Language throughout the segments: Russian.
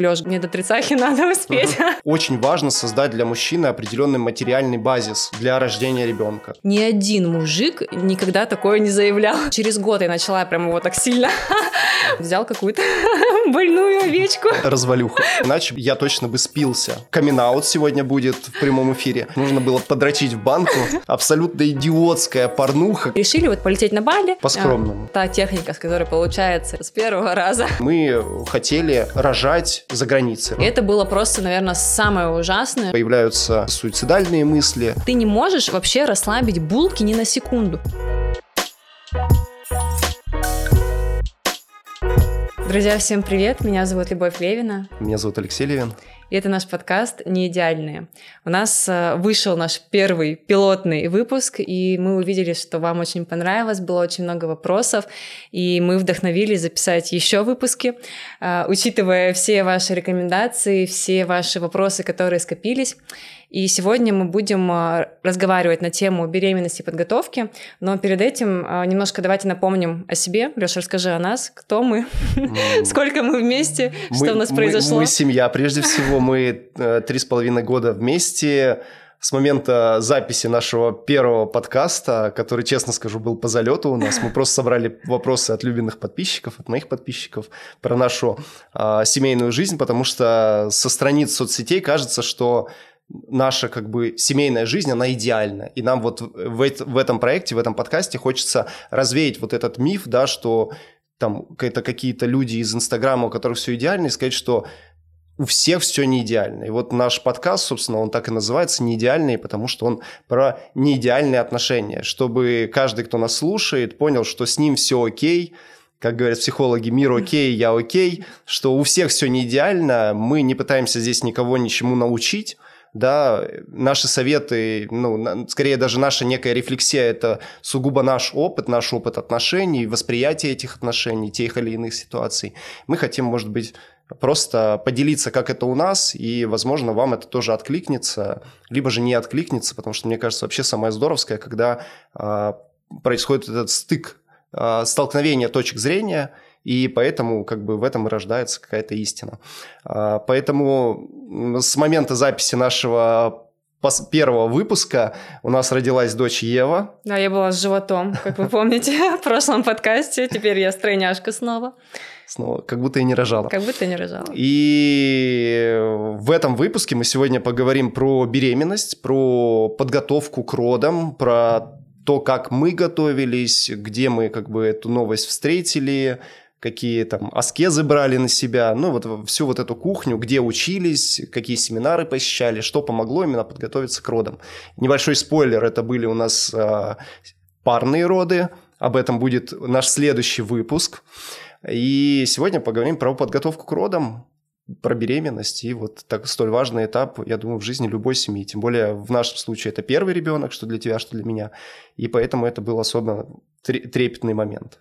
Лёш, мне до тридцахи надо успеть. Очень важно создать для мужчины определенный материальный базис для рождения ребенка. Ни один мужик никогда такое не заявлял. Через год я начала прям его так сильно. Взял какую-то больную овечку. Развалюха. Иначе я точно бы спился. камин сегодня будет в прямом эфире. Нужно было подрочить в банку. Абсолютно идиотская порнуха. Решили вот полететь на Бали. По-скромному. А, та техника, с которой получается с первого раза. Мы хотели рожать за границей. И это было просто, наверное, самое ужасное. Появляются суицидальные мысли. Ты не можешь вообще расслабить булки ни на секунду. Друзья, всем привет! Меня зовут Любовь Левина. Меня зовут Алексей Левин. И это наш подкаст «Не идеальные». У нас э, вышел наш первый пилотный выпуск, и мы увидели, что вам очень понравилось, было очень много вопросов, и мы вдохновились записать еще выпуски, э, учитывая все ваши рекомендации, все ваши вопросы, которые скопились. И сегодня мы будем а, разговаривать на тему беременности и подготовки, но перед этим а, немножко давайте напомним о себе. Леша, расскажи о нас, кто мы, сколько мы вместе, что у нас произошло. Мы семья, прежде всего, мы э, три с половиной года вместе, с момента записи нашего первого подкаста, который, честно скажу, был по залету у нас. Мы просто собрали вопросы от любимых подписчиков, от моих подписчиков про нашу э, семейную жизнь, потому что со страниц соцсетей кажется, что наша как бы семейная жизнь, она идеальна. И нам вот в, в этом проекте, в этом подкасте хочется развеять вот этот миф, да, что там это какие-то люди из Инстаграма, у которых все идеально, и сказать, что у всех все не идеально. И вот наш подкаст, собственно, он так и называется «Не идеальный», потому что он про неидеальные отношения, чтобы каждый, кто нас слушает, понял, что с ним все окей, как говорят психологи, мир окей, я окей, что у всех все не идеально, мы не пытаемся здесь никого ничему научить, да, наши советы, ну, скорее даже наша некая рефлексия – это сугубо наш опыт, наш опыт отношений, восприятие этих отношений, тех или иных ситуаций. Мы хотим, может быть, просто поделиться, как это у нас, и, возможно, вам это тоже откликнется, либо же не откликнется, потому что, мне кажется, вообще самое здоровское, когда э, происходит этот стык, э, столкновение точек зрения – и поэтому как бы в этом и рождается какая-то истина. А, поэтому с момента записи нашего первого выпуска у нас родилась дочь Ева. Да, я была с животом, как вы помните, в прошлом подкасте. Теперь я стройняшка снова. Снова, как будто и не рожала. Как будто не рожала. И в этом выпуске мы сегодня поговорим про беременность, про подготовку к родам, про то, как мы готовились, где мы как бы эту новость встретили, какие там аскезы брали на себя, ну вот всю вот эту кухню, где учились, какие семинары посещали, что помогло именно подготовиться к родам. Небольшой спойлер, это были у нас э, парные роды, об этом будет наш следующий выпуск. И сегодня поговорим про подготовку к родам, про беременность и вот так столь важный этап, я думаю, в жизни любой семьи. Тем более в нашем случае это первый ребенок, что для тебя, что для меня. И поэтому это был особо трепетный момент.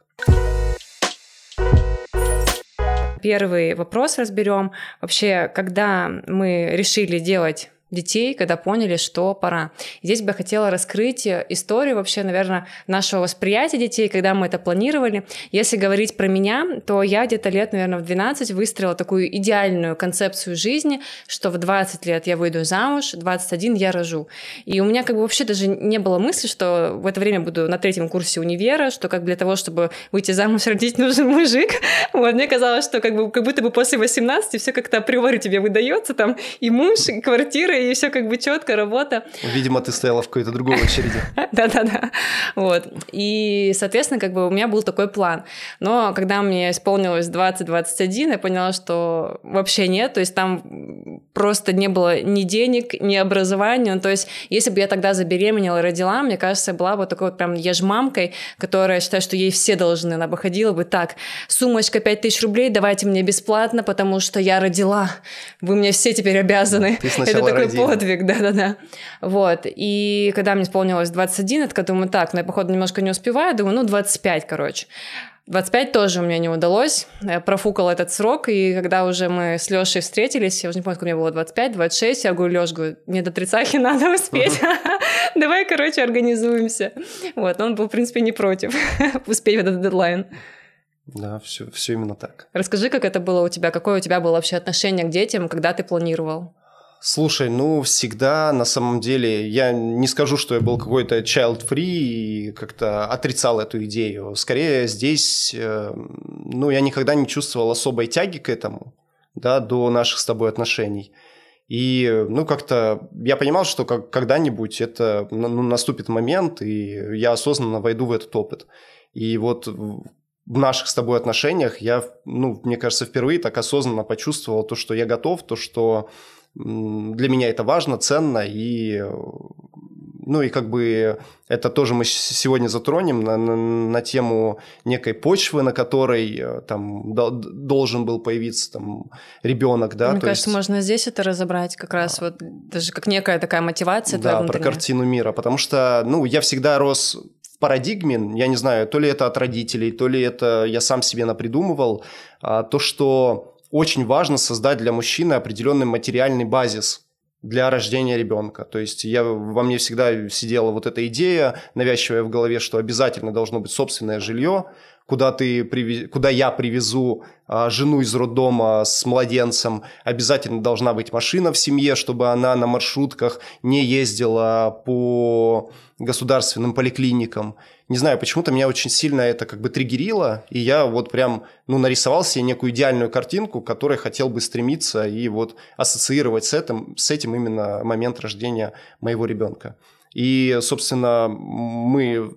Первый вопрос разберем. Вообще, когда мы решили делать детей, когда поняли, что пора. Здесь бы я хотела раскрыть историю вообще, наверное, нашего восприятия детей, когда мы это планировали. Если говорить про меня, то я где-то лет, наверное, в 12 выстроила такую идеальную концепцию жизни, что в 20 лет я выйду замуж, 21 я рожу. И у меня как бы вообще даже не было мысли, что в это время буду на третьем курсе универа, что как для того, чтобы выйти замуж, родить нужен мужик. Вот, мне казалось, что как, бы, как будто бы после 18 все как-то априори тебе выдается, там и муж, и квартира, и все как бы четко, работа. Видимо, ты стояла в какой-то другой очереди. Да-да-да. Вот. И, соответственно, как бы у меня был такой план. Но когда мне исполнилось 20-21, я поняла, что вообще нет. То есть там просто не было ни денег, ни образования. Ну, то есть если бы я тогда забеременела и родила, мне кажется, я была бы такой вот прям ежмамкой, которая считает, что ей все должны. Она бы ходила бы так, сумочка 5000 рублей, давайте мне бесплатно, потому что я родила. Вы мне все теперь обязаны. Ты Это такой родила. подвиг, да-да-да. Вот. И когда мне исполнилось 21, я такая думаю, так, ну я, походу, немножко не успеваю, думаю, ну, 25, короче. 25 тоже у меня не удалось. Я профукала этот срок, и когда уже мы с Лешей встретились, я уже не помню, сколько мне было, 25, 26, я говорю, Леш, говорю, мне до тридцахи надо успеть. Давай, короче, организуемся. Вот, он был, в принципе, не против успеть в этот дедлайн. Да, все, все именно так. Расскажи, как это было у тебя, какое у тебя было вообще отношение к детям, когда ты планировал? Слушай, ну всегда на самом деле я не скажу, что я был какой-то child-free и как-то отрицал эту идею. Скорее здесь, э, ну я никогда не чувствовал особой тяги к этому, да, до наших с тобой отношений. И, ну, как-то я понимал, что как, когда-нибудь это ну, наступит момент, и я осознанно войду в этот опыт. И вот в наших с тобой отношениях я, ну, мне кажется, впервые так осознанно почувствовал то, что я готов, то, что для меня это важно, ценно, и ну и как бы это тоже мы сегодня затронем на, на, на тему некой почвы, на которой э, там должен был появиться там ребенок, да. Мне кажется, есть... можно здесь это разобрать как раз вот даже как некая такая мотивация. Да, про картину мира, потому что ну я всегда рос в парадигме, я не знаю, то ли это от родителей, то ли это я сам себе напридумывал, а, то что очень важно создать для мужчины определенный материальный базис для рождения ребенка. То есть я, во мне всегда сидела вот эта идея, навязчивая в голове, что обязательно должно быть собственное жилье, куда, ты привез, куда я привезу а, жену из роддома с младенцем, обязательно должна быть машина в семье, чтобы она на маршрутках не ездила по государственным поликлиникам. Не знаю, почему-то меня очень сильно это как бы триггерило, и я вот прям, ну, нарисовал себе некую идеальную картинку, к которой хотел бы стремиться и вот ассоциировать с этим, с этим именно момент рождения моего ребенка. И, собственно, мы,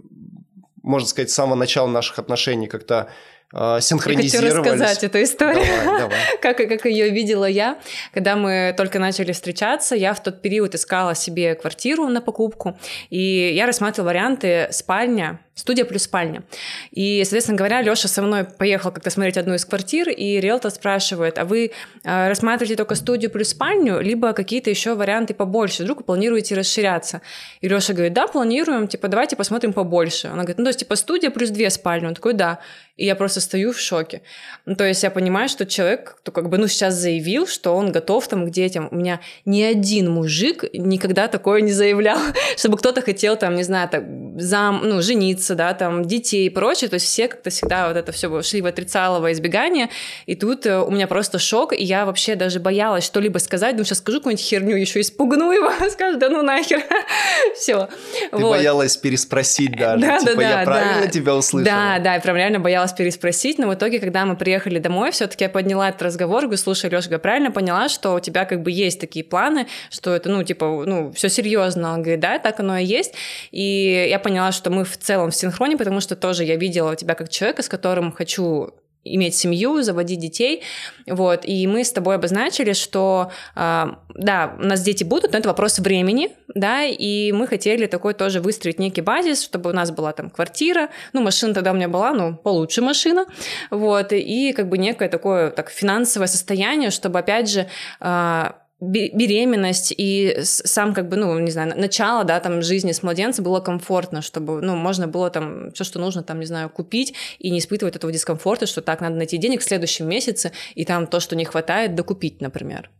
можно сказать, с самого начала наших отношений как-то синхронизировались. Я хочу рассказать эту историю, давай, давай. как, как ее видела я. Когда мы только начали встречаться, я в тот период искала себе квартиру на покупку, и я рассматривала варианты спальня, студия плюс спальня. И, соответственно говоря, Лёша со мной поехал как-то смотреть одну из квартир, и риэлтор спрашивает, а вы э, рассматриваете только студию плюс спальню, либо какие-то еще варианты побольше, вдруг планируете расширяться? И Лёша говорит, да, планируем, типа, давайте посмотрим побольше. Она говорит, ну, то есть, типа, студия плюс две спальни. Он такой, да. И я просто стою в шоке. Ну, то есть я понимаю, что человек, кто как бы, ну, сейчас заявил, что он готов там к детям. У меня ни один мужик никогда такое не заявлял, чтобы кто-то хотел там, не знаю, так, зам, ну, жениться, да, там, детей и прочее. То есть все как-то всегда вот это все шли в отрицалово избегание. И тут э, у меня просто шок, и я вообще даже боялась что-либо сказать. Ну, сейчас скажу какую-нибудь херню, еще испугну его, скажет, да ну нахер. все. Ты вот. боялась переспросить даже. Да, типа, да, я да, правильно да. тебя услышала? Да, да, я прям реально боялась вас переспросить, но в итоге, когда мы приехали домой, все-таки я подняла этот разговор, говорю, слушай, Лёша, я правильно поняла, что у тебя как бы есть такие планы, что это, ну, типа, ну, все серьезно. Он говорит, да, так оно и есть. И я поняла, что мы в целом в синхроне, потому что тоже я видела тебя как человека, с которым хочу иметь семью, заводить детей, вот, и мы с тобой обозначили, что, э, да, у нас дети будут, но это вопрос времени, да, и мы хотели такой тоже выстроить некий базис, чтобы у нас была там квартира, ну, машина тогда у меня была, ну, получше машина, вот, и как бы некое такое, так, финансовое состояние, чтобы, опять же, э, беременность и сам как бы, ну, не знаю, начало, да, там, жизни с младенцем было комфортно, чтобы, ну, можно было там все, что нужно, там, не знаю, купить и не испытывать этого дискомфорта, что так, надо найти денег в следующем месяце и там то, что не хватает, докупить, например.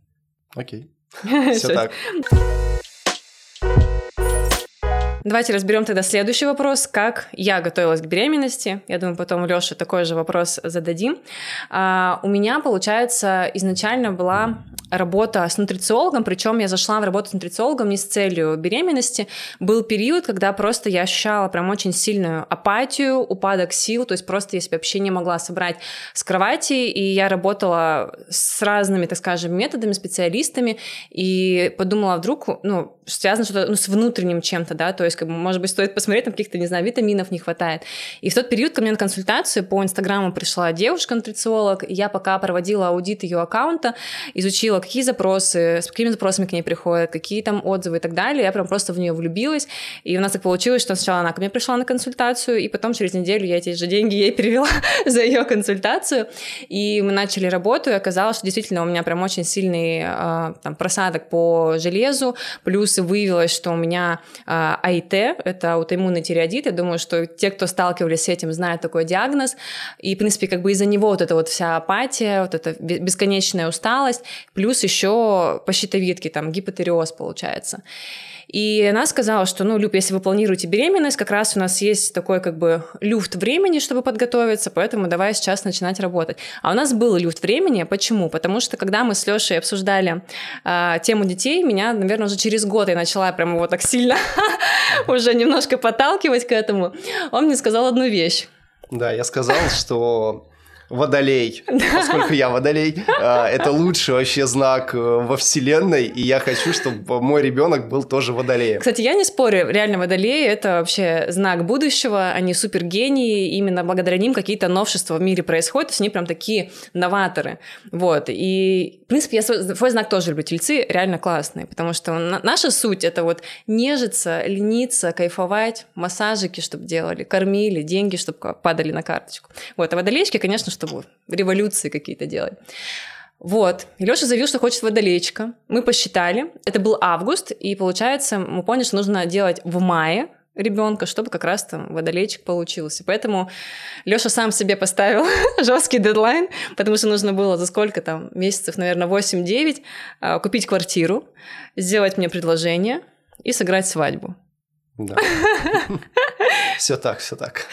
Окей. Все так. Давайте разберем тогда следующий вопрос. Как я готовилась к беременности? Я думаю, потом Лёше такой же вопрос зададим. А, у меня, получается, изначально была работа с нутрициологом, причем я зашла в работу с нутрициологом не с целью беременности. Был период, когда просто я ощущала прям очень сильную апатию, упадок сил, то есть просто я себя вообще не могла собрать с кровати, и я работала с разными, так скажем, методами, специалистами, и подумала, вдруг, ну, связано что-то ну, с внутренним чем-то, да, то есть, как бы, может быть, стоит посмотреть, там каких-то, не знаю, витаминов не хватает. И в тот период ко мне на консультацию по Инстаграму пришла девушка-нутрициолог, я пока проводила аудит ее аккаунта, изучила, какие запросы, с какими запросами к ней приходят, какие там отзывы и так далее, я прям просто в нее влюбилась, и у нас так получилось, что сначала она ко мне пришла на консультацию, и потом через неделю я эти же деньги ей перевела за ее консультацию, и мы начали работу, и оказалось, что действительно у меня прям очень сильный э, там, просадок по железу, плюс выявилось, что у меня э, АИТ, это аутоиммунный тиреодит. Я думаю, что те, кто сталкивались с этим, знают такой диагноз. И, в принципе, как бы из-за него вот эта вот вся апатия, вот эта бесконечная усталость. Плюс плюс еще по щитовидке, там гипотереоз получается. И она сказала, что, ну, Люб, если вы планируете беременность, как раз у нас есть такой как бы люфт времени, чтобы подготовиться, поэтому давай сейчас начинать работать. А у нас был люфт времени. Почему? Потому что когда мы с Лешей обсуждали э, тему детей, меня, наверное, уже через год я начала прям его так сильно уже немножко подталкивать к этому. Он мне сказал одну вещь. Да, я сказал, что водолей, поскольку я водолей, а, это лучший вообще знак э, во вселенной, и я хочу, чтобы мой ребенок был тоже водолеем. Кстати, я не спорю, реально водолеи это вообще знак будущего, они супергении, именно благодаря ним какие-то новшества в мире происходят, то есть они прям такие новаторы, вот, и принципе я свой, свой знак тоже люблю, тельцы реально классные, потому что наша суть это вот нежиться, лениться, кайфовать, массажики, чтобы делали, кормили, деньги, чтобы падали на карточку. Вот, а водолейчики, конечно, чтобы революции какие-то делать. Вот. И Леша заявил, что хочет водолейчика. Мы посчитали. Это был август, и получается, мы поняли, что нужно делать в мае ребенка, чтобы как раз там водолейчик получился. Поэтому Леша сам себе поставил жесткий дедлайн, потому что нужно было за сколько там месяцев, наверное, 8-9 а, купить квартиру, сделать мне предложение и сыграть свадьбу. Да. Все так, все так.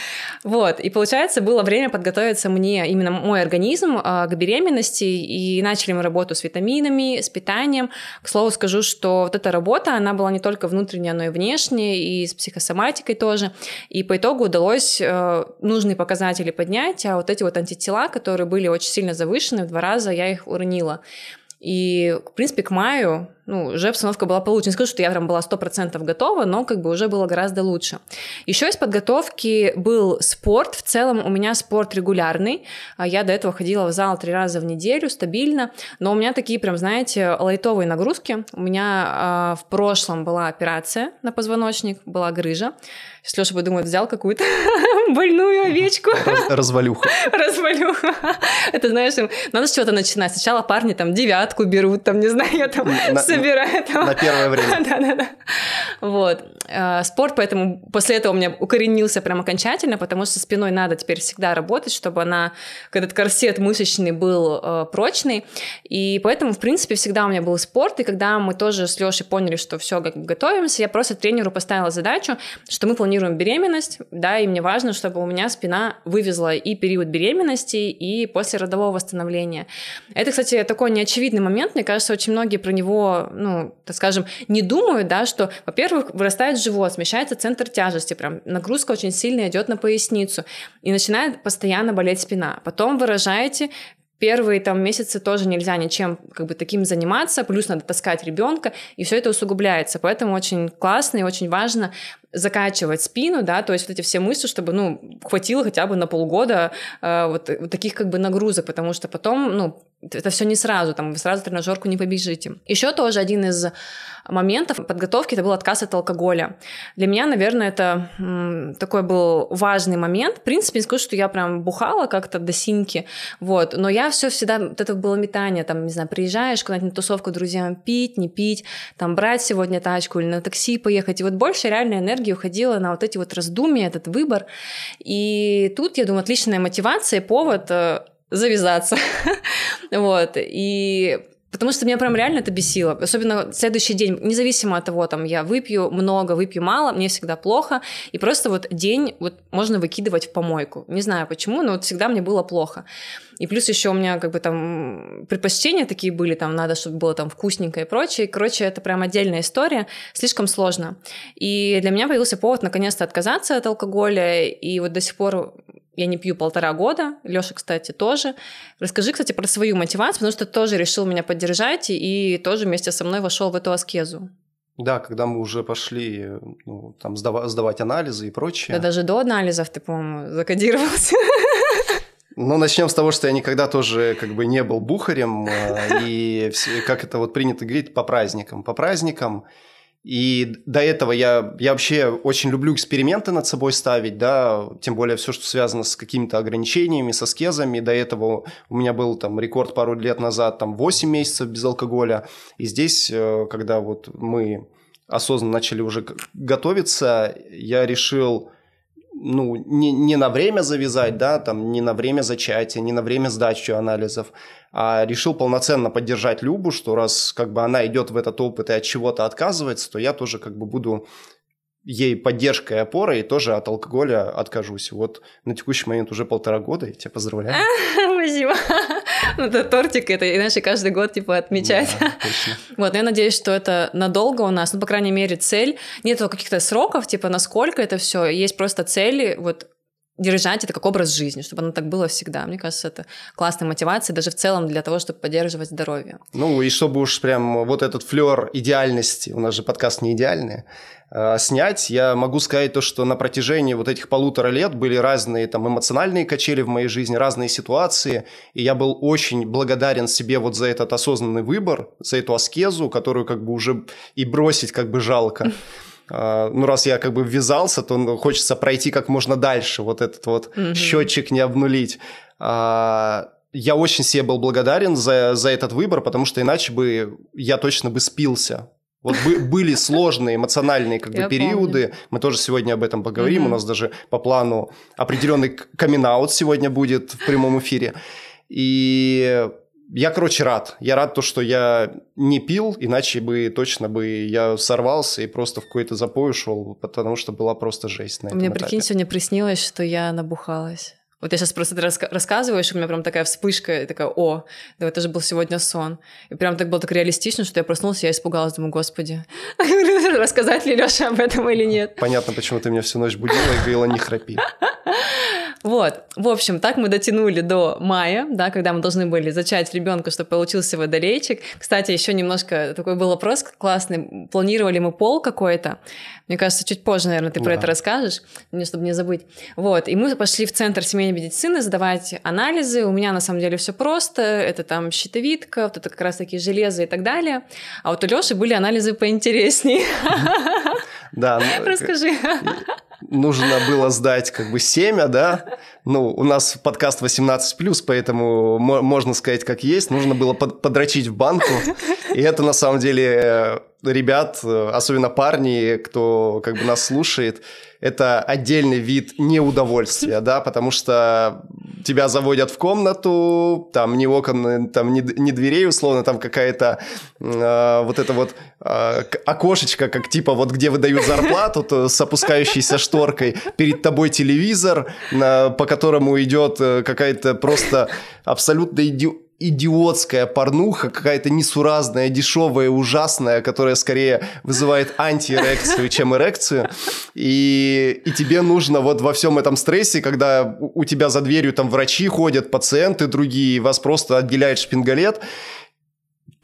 Вот, и получается, было время подготовиться мне, именно мой организм, а, к беременности, и начали мы работу с витаминами, с питанием. К слову скажу, что вот эта работа, она была не только внутренняя, но и внешняя, и с психосоматикой тоже. И по итогу удалось э, нужные показатели поднять, а вот эти вот антитела, которые были очень сильно завышены, в два раза я их уронила. И, в принципе, к маю ну, уже обстановка была получше. Не скажу, что я прям была 100% готова, но как бы уже было гораздо лучше. Еще из подготовки был спорт. В целом у меня спорт регулярный. А я до этого ходила в зал три раза в неделю, стабильно. Но у меня такие прям, знаете, лайтовые нагрузки. У меня э, в прошлом была операция на позвоночник, была грыжа. Сейчас Леша подумает, взял какую-то больную овечку. Развалюха. Развалюха. Это, знаешь, надо с чего-то начинать. Сначала парни там девятку берут, там, не знаю, я там собираю. На первое время. Да-да-да. Вот. Э, спорт, поэтому после этого у меня укоренился прям окончательно, потому что спиной надо теперь всегда работать, чтобы она, этот корсет мышечный был э, прочный. И поэтому, в принципе, всегда у меня был спорт. И когда мы тоже с Лешей поняли, что все, как бы готовимся, я просто тренеру поставила задачу, что мы планируем беременность, да, и мне важно, чтобы у меня спина вывезла и период беременности, и после родового восстановления. Это, кстати, такой неочевидный момент. Мне кажется, очень многие про него, ну, так скажем, не думают, да, что, во-первых, вырастает живот, смещается центр тяжести, прям нагрузка очень сильно идет на поясницу, и начинает постоянно болеть спина. Потом выражаете Первые там месяцы тоже нельзя ничем как бы таким заниматься, плюс надо таскать ребенка, и все это усугубляется. Поэтому очень классно и очень важно закачивать спину, да, то есть вот эти все мысли, чтобы, ну, хватило хотя бы на полгода э, вот, вот таких как бы нагрузок, потому что потом, ну, это все не сразу, там, вы сразу тренажерку не побежите. Еще тоже один из моментов подготовки это был отказ от алкоголя. Для меня, наверное, это м, такой был важный момент. В принципе, не скажу, что я прям бухала как-то до синьки, вот, но я все всегда, вот это было метание, там, не знаю, приезжаешь куда-нибудь на тусовку друзьям, пить, не пить, там, брать сегодня тачку или на такси поехать, и вот больше реальной энергии уходила на вот эти вот раздумья, этот выбор, и тут, я думаю, отличная мотивация, повод э, завязаться. вот. И Потому что меня прям реально это бесило. Особенно следующий день, независимо от того, там, я выпью много, выпью мало, мне всегда плохо. И просто вот день вот можно выкидывать в помойку. Не знаю почему, но вот всегда мне было плохо. И плюс еще у меня как бы там предпочтения такие были, там надо, чтобы было там вкусненько и прочее. Короче, это прям отдельная история, слишком сложно. И для меня появился повод наконец-то отказаться от алкоголя, и вот до сих пор я не пью полтора года. Лёша, кстати, тоже. Расскажи, кстати, про свою мотивацию, потому что ты тоже решил меня поддержать и тоже вместе со мной вошел в эту аскезу. Да, когда мы уже пошли ну, там, сдавать, сдавать анализы и прочее. Да даже до анализов ты, по-моему, закодировался. Ну, начнем с того, что я никогда тоже как бы не был бухарем, э, и как это вот принято говорить, по праздникам. По праздникам и до этого я, я вообще очень люблю эксперименты над собой ставить, да, тем более все, что связано с какими-то ограничениями, со скезами. До этого у меня был там рекорд пару лет назад, там 8 месяцев без алкоголя. И здесь, э, когда вот мы осознанно начали уже готовиться, я решил ну, не, не на время завязать, да, там, не на время зачатия, не на время сдачи анализов, а решил полноценно поддержать Любу, что раз как бы она идет в этот опыт и от чего-то отказывается, то я тоже как бы буду ей поддержкой и опорой, и тоже от алкоголя откажусь. Вот на текущий момент уже полтора года, и тебя поздравляю. Спасибо. Ну, это тортик, это, иначе каждый год, типа, отмечать. Да. Вот, я надеюсь, что это надолго у нас, ну, по крайней мере, цель. Нет каких-то сроков, типа, насколько это все. Есть просто цели, вот, держать это как образ жизни, чтобы оно так было всегда. Мне кажется, это классная мотивация даже в целом для того, чтобы поддерживать здоровье. Ну и чтобы уж прям вот этот флер идеальности, у нас же подкаст не идеальный, э, снять, я могу сказать то, что на протяжении вот этих полутора лет были разные там эмоциональные качели в моей жизни, разные ситуации, и я был очень благодарен себе вот за этот осознанный выбор, за эту аскезу, которую как бы уже и бросить как бы жалко. А, ну, раз я как бы ввязался, то ну, хочется пройти как можно дальше, вот этот вот mm-hmm. счетчик не обнулить. А, я очень себе был благодарен за, за этот выбор, потому что иначе бы я точно бы спился. Вот были сложные эмоциональные как бы я периоды. Помню. Мы тоже сегодня об этом поговорим. Mm-hmm. У нас даже по плану определенный камин сегодня будет в прямом эфире. И я, короче, рад. Я рад то, что я не пил, иначе бы точно бы я сорвался и просто в какой-то запой ушел, потому что была просто жесть на этом Мне, этапе. прикинь, сегодня приснилось, что я набухалась. Вот я сейчас просто раска- рассказываешь, у меня прям такая вспышка, и такая, о, да это же был сегодня сон. И прям так было так реалистично, что я проснулась, я испугалась, думаю, господи, рассказать ли Леша об этом или нет. Понятно, почему ты меня всю ночь будила и говорила, не храпи. Вот, в общем, так мы дотянули до мая, да, когда мы должны были зачать ребенка, чтобы получился водолейчик. Кстати, еще немножко такой был вопрос классный. Планировали мы пол какой-то. Мне кажется, чуть позже, наверное, ты да. про это расскажешь, мне, чтобы не забыть. Вот, и мы пошли в центр семейной медицины сдавать анализы. У меня на самом деле все просто. Это там щитовидка, вот это как раз таки железо и так далее. А вот у Леши были анализы поинтереснее. Да. Ну, Расскажи нужно было сдать как бы семя, да, ну, у нас подкаст 18+, поэтому можно сказать как есть, нужно было под подрочить в банку, и это на самом деле э, ребят, э, особенно парни, кто как бы нас слушает, это отдельный вид неудовольствия, да, потому что тебя заводят в комнату, там ни окон, там ни, ни дверей, условно, там какая-то э, вот это вот э, окошечко, как типа вот где выдают зарплату, то с опускающейся шторкой, перед тобой телевизор, на, по которому идет э, какая-то просто абсолютно иди идиотская порнуха, какая-то несуразная, дешевая, ужасная, которая скорее вызывает антиэрекцию, чем эрекцию. И, и тебе нужно вот во всем этом стрессе, когда у тебя за дверью там врачи ходят, пациенты другие, вас просто отделяет шпингалет,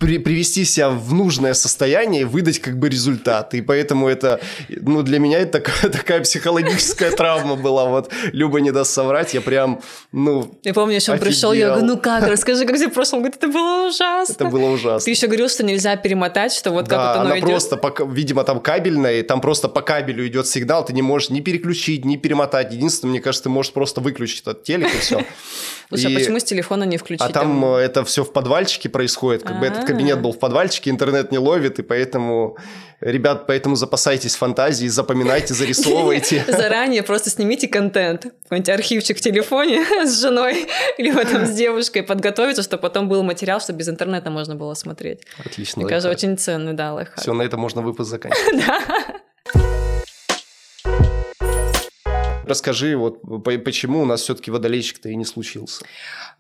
при, привести себя в нужное состояние и выдать как бы результат. И поэтому это, ну, для меня это такая, такая психологическая травма была. Вот Люба не даст соврать, я прям, ну, Я помню, еще он пришел, я говорю, ну как, расскажи, как тебе в прошлом году, это было ужасно. Это было ужасно. Ты еще говорил, что нельзя перемотать, что вот да, как вот оно она идет. просто, по, видимо, там кабельная, и там просто по кабелю идет сигнал, ты не можешь ни переключить, ни перемотать. Единственное, мне кажется, ты можешь просто выключить этот телек и все. Слушай, а почему с телефона не включить? А там это все в подвальчике происходит, как бы этот кабинет был в подвальчике, интернет не ловит, и поэтому, ребят, поэтому запасайтесь фантазией, запоминайте, зарисовывайте. Заранее просто снимите контент, какой-нибудь архивчик в телефоне с женой, либо там с девушкой, подготовиться, чтобы потом был материал, чтобы без интернета можно было смотреть. Отлично. Мне кажется, очень ценный, да, лайфхак. Все, на этом можно выпуск заканчивать. Расскажи, вот почему у нас все-таки водолейщик-то и не случился?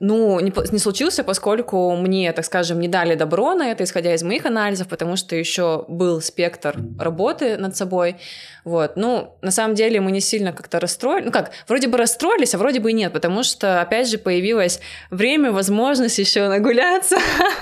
Ну, не, не случился, поскольку мне, так скажем, не дали добро на это, исходя из моих анализов, потому что еще был спектр работы над собой. Вот. Ну, на самом деле мы не сильно как-то расстроились. Ну как, вроде бы расстроились, а вроде бы и нет, потому что, опять же, появилось время, возможность еще нагуляться,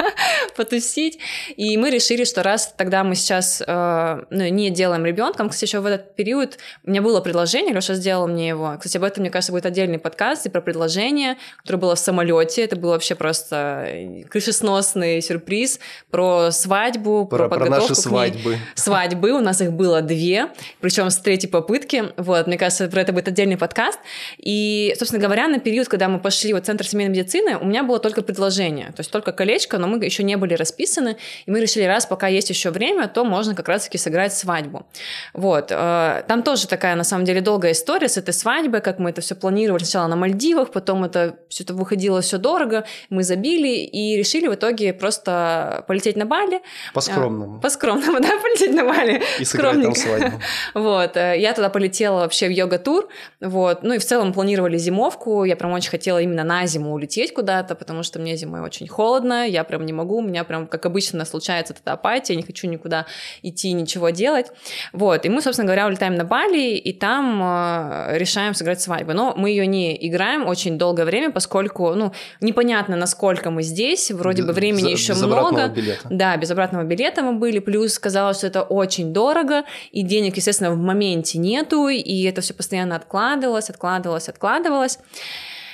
потусить. И мы решили, что раз тогда мы сейчас э, ну, не делаем ребенком, кстати, еще в этот период у меня было предложение, Леша сделал мне его. Кстати, об этом, мне кажется, будет отдельный подкаст и про предложение, которое было в самолете. Это был вообще просто крышесносный сюрприз про свадьбу, про, про подготовку про наши свадьбы. Свадьбы, у нас их было две причем с третьей попытки. Вот, мне кажется, про это будет отдельный подкаст. И, собственно говоря, на период, когда мы пошли в Центр семейной медицины, у меня было только предложение, то есть только колечко, но мы еще не были расписаны, и мы решили, раз пока есть еще время, то можно как раз-таки сыграть свадьбу. Вот, э, там тоже такая, на самом деле, долгая история с этой свадьбой, как мы это все планировали сначала на Мальдивах, потом это все это выходило все дорого, мы забили и решили в итоге просто полететь на Бали. По-скромному. По скромному, да, полететь на Бали. И сыграть там свадьбу. Вот, э, я туда полетела вообще в йога-тур, вот, ну и в целом планировали зимовку, я прям очень хотела именно на зиму улететь куда-то, потому что мне зимой очень холодно, я прям не могу, у меня прям, как обычно, случается эта апатия, я не хочу никуда идти, ничего делать, вот, и мы, собственно говоря, улетаем на Бали, и там э, решаем сыграть свадьбу, но мы ее не играем очень долгое время, поскольку, ну, непонятно, насколько мы здесь, вроде бы времени без, еще без много. билета. Да, без обратного билета мы были, плюс казалось, что это очень дорого, и денег, естественно, в моменте нету, и это все постоянно откладывалось, откладывалось, откладывалось.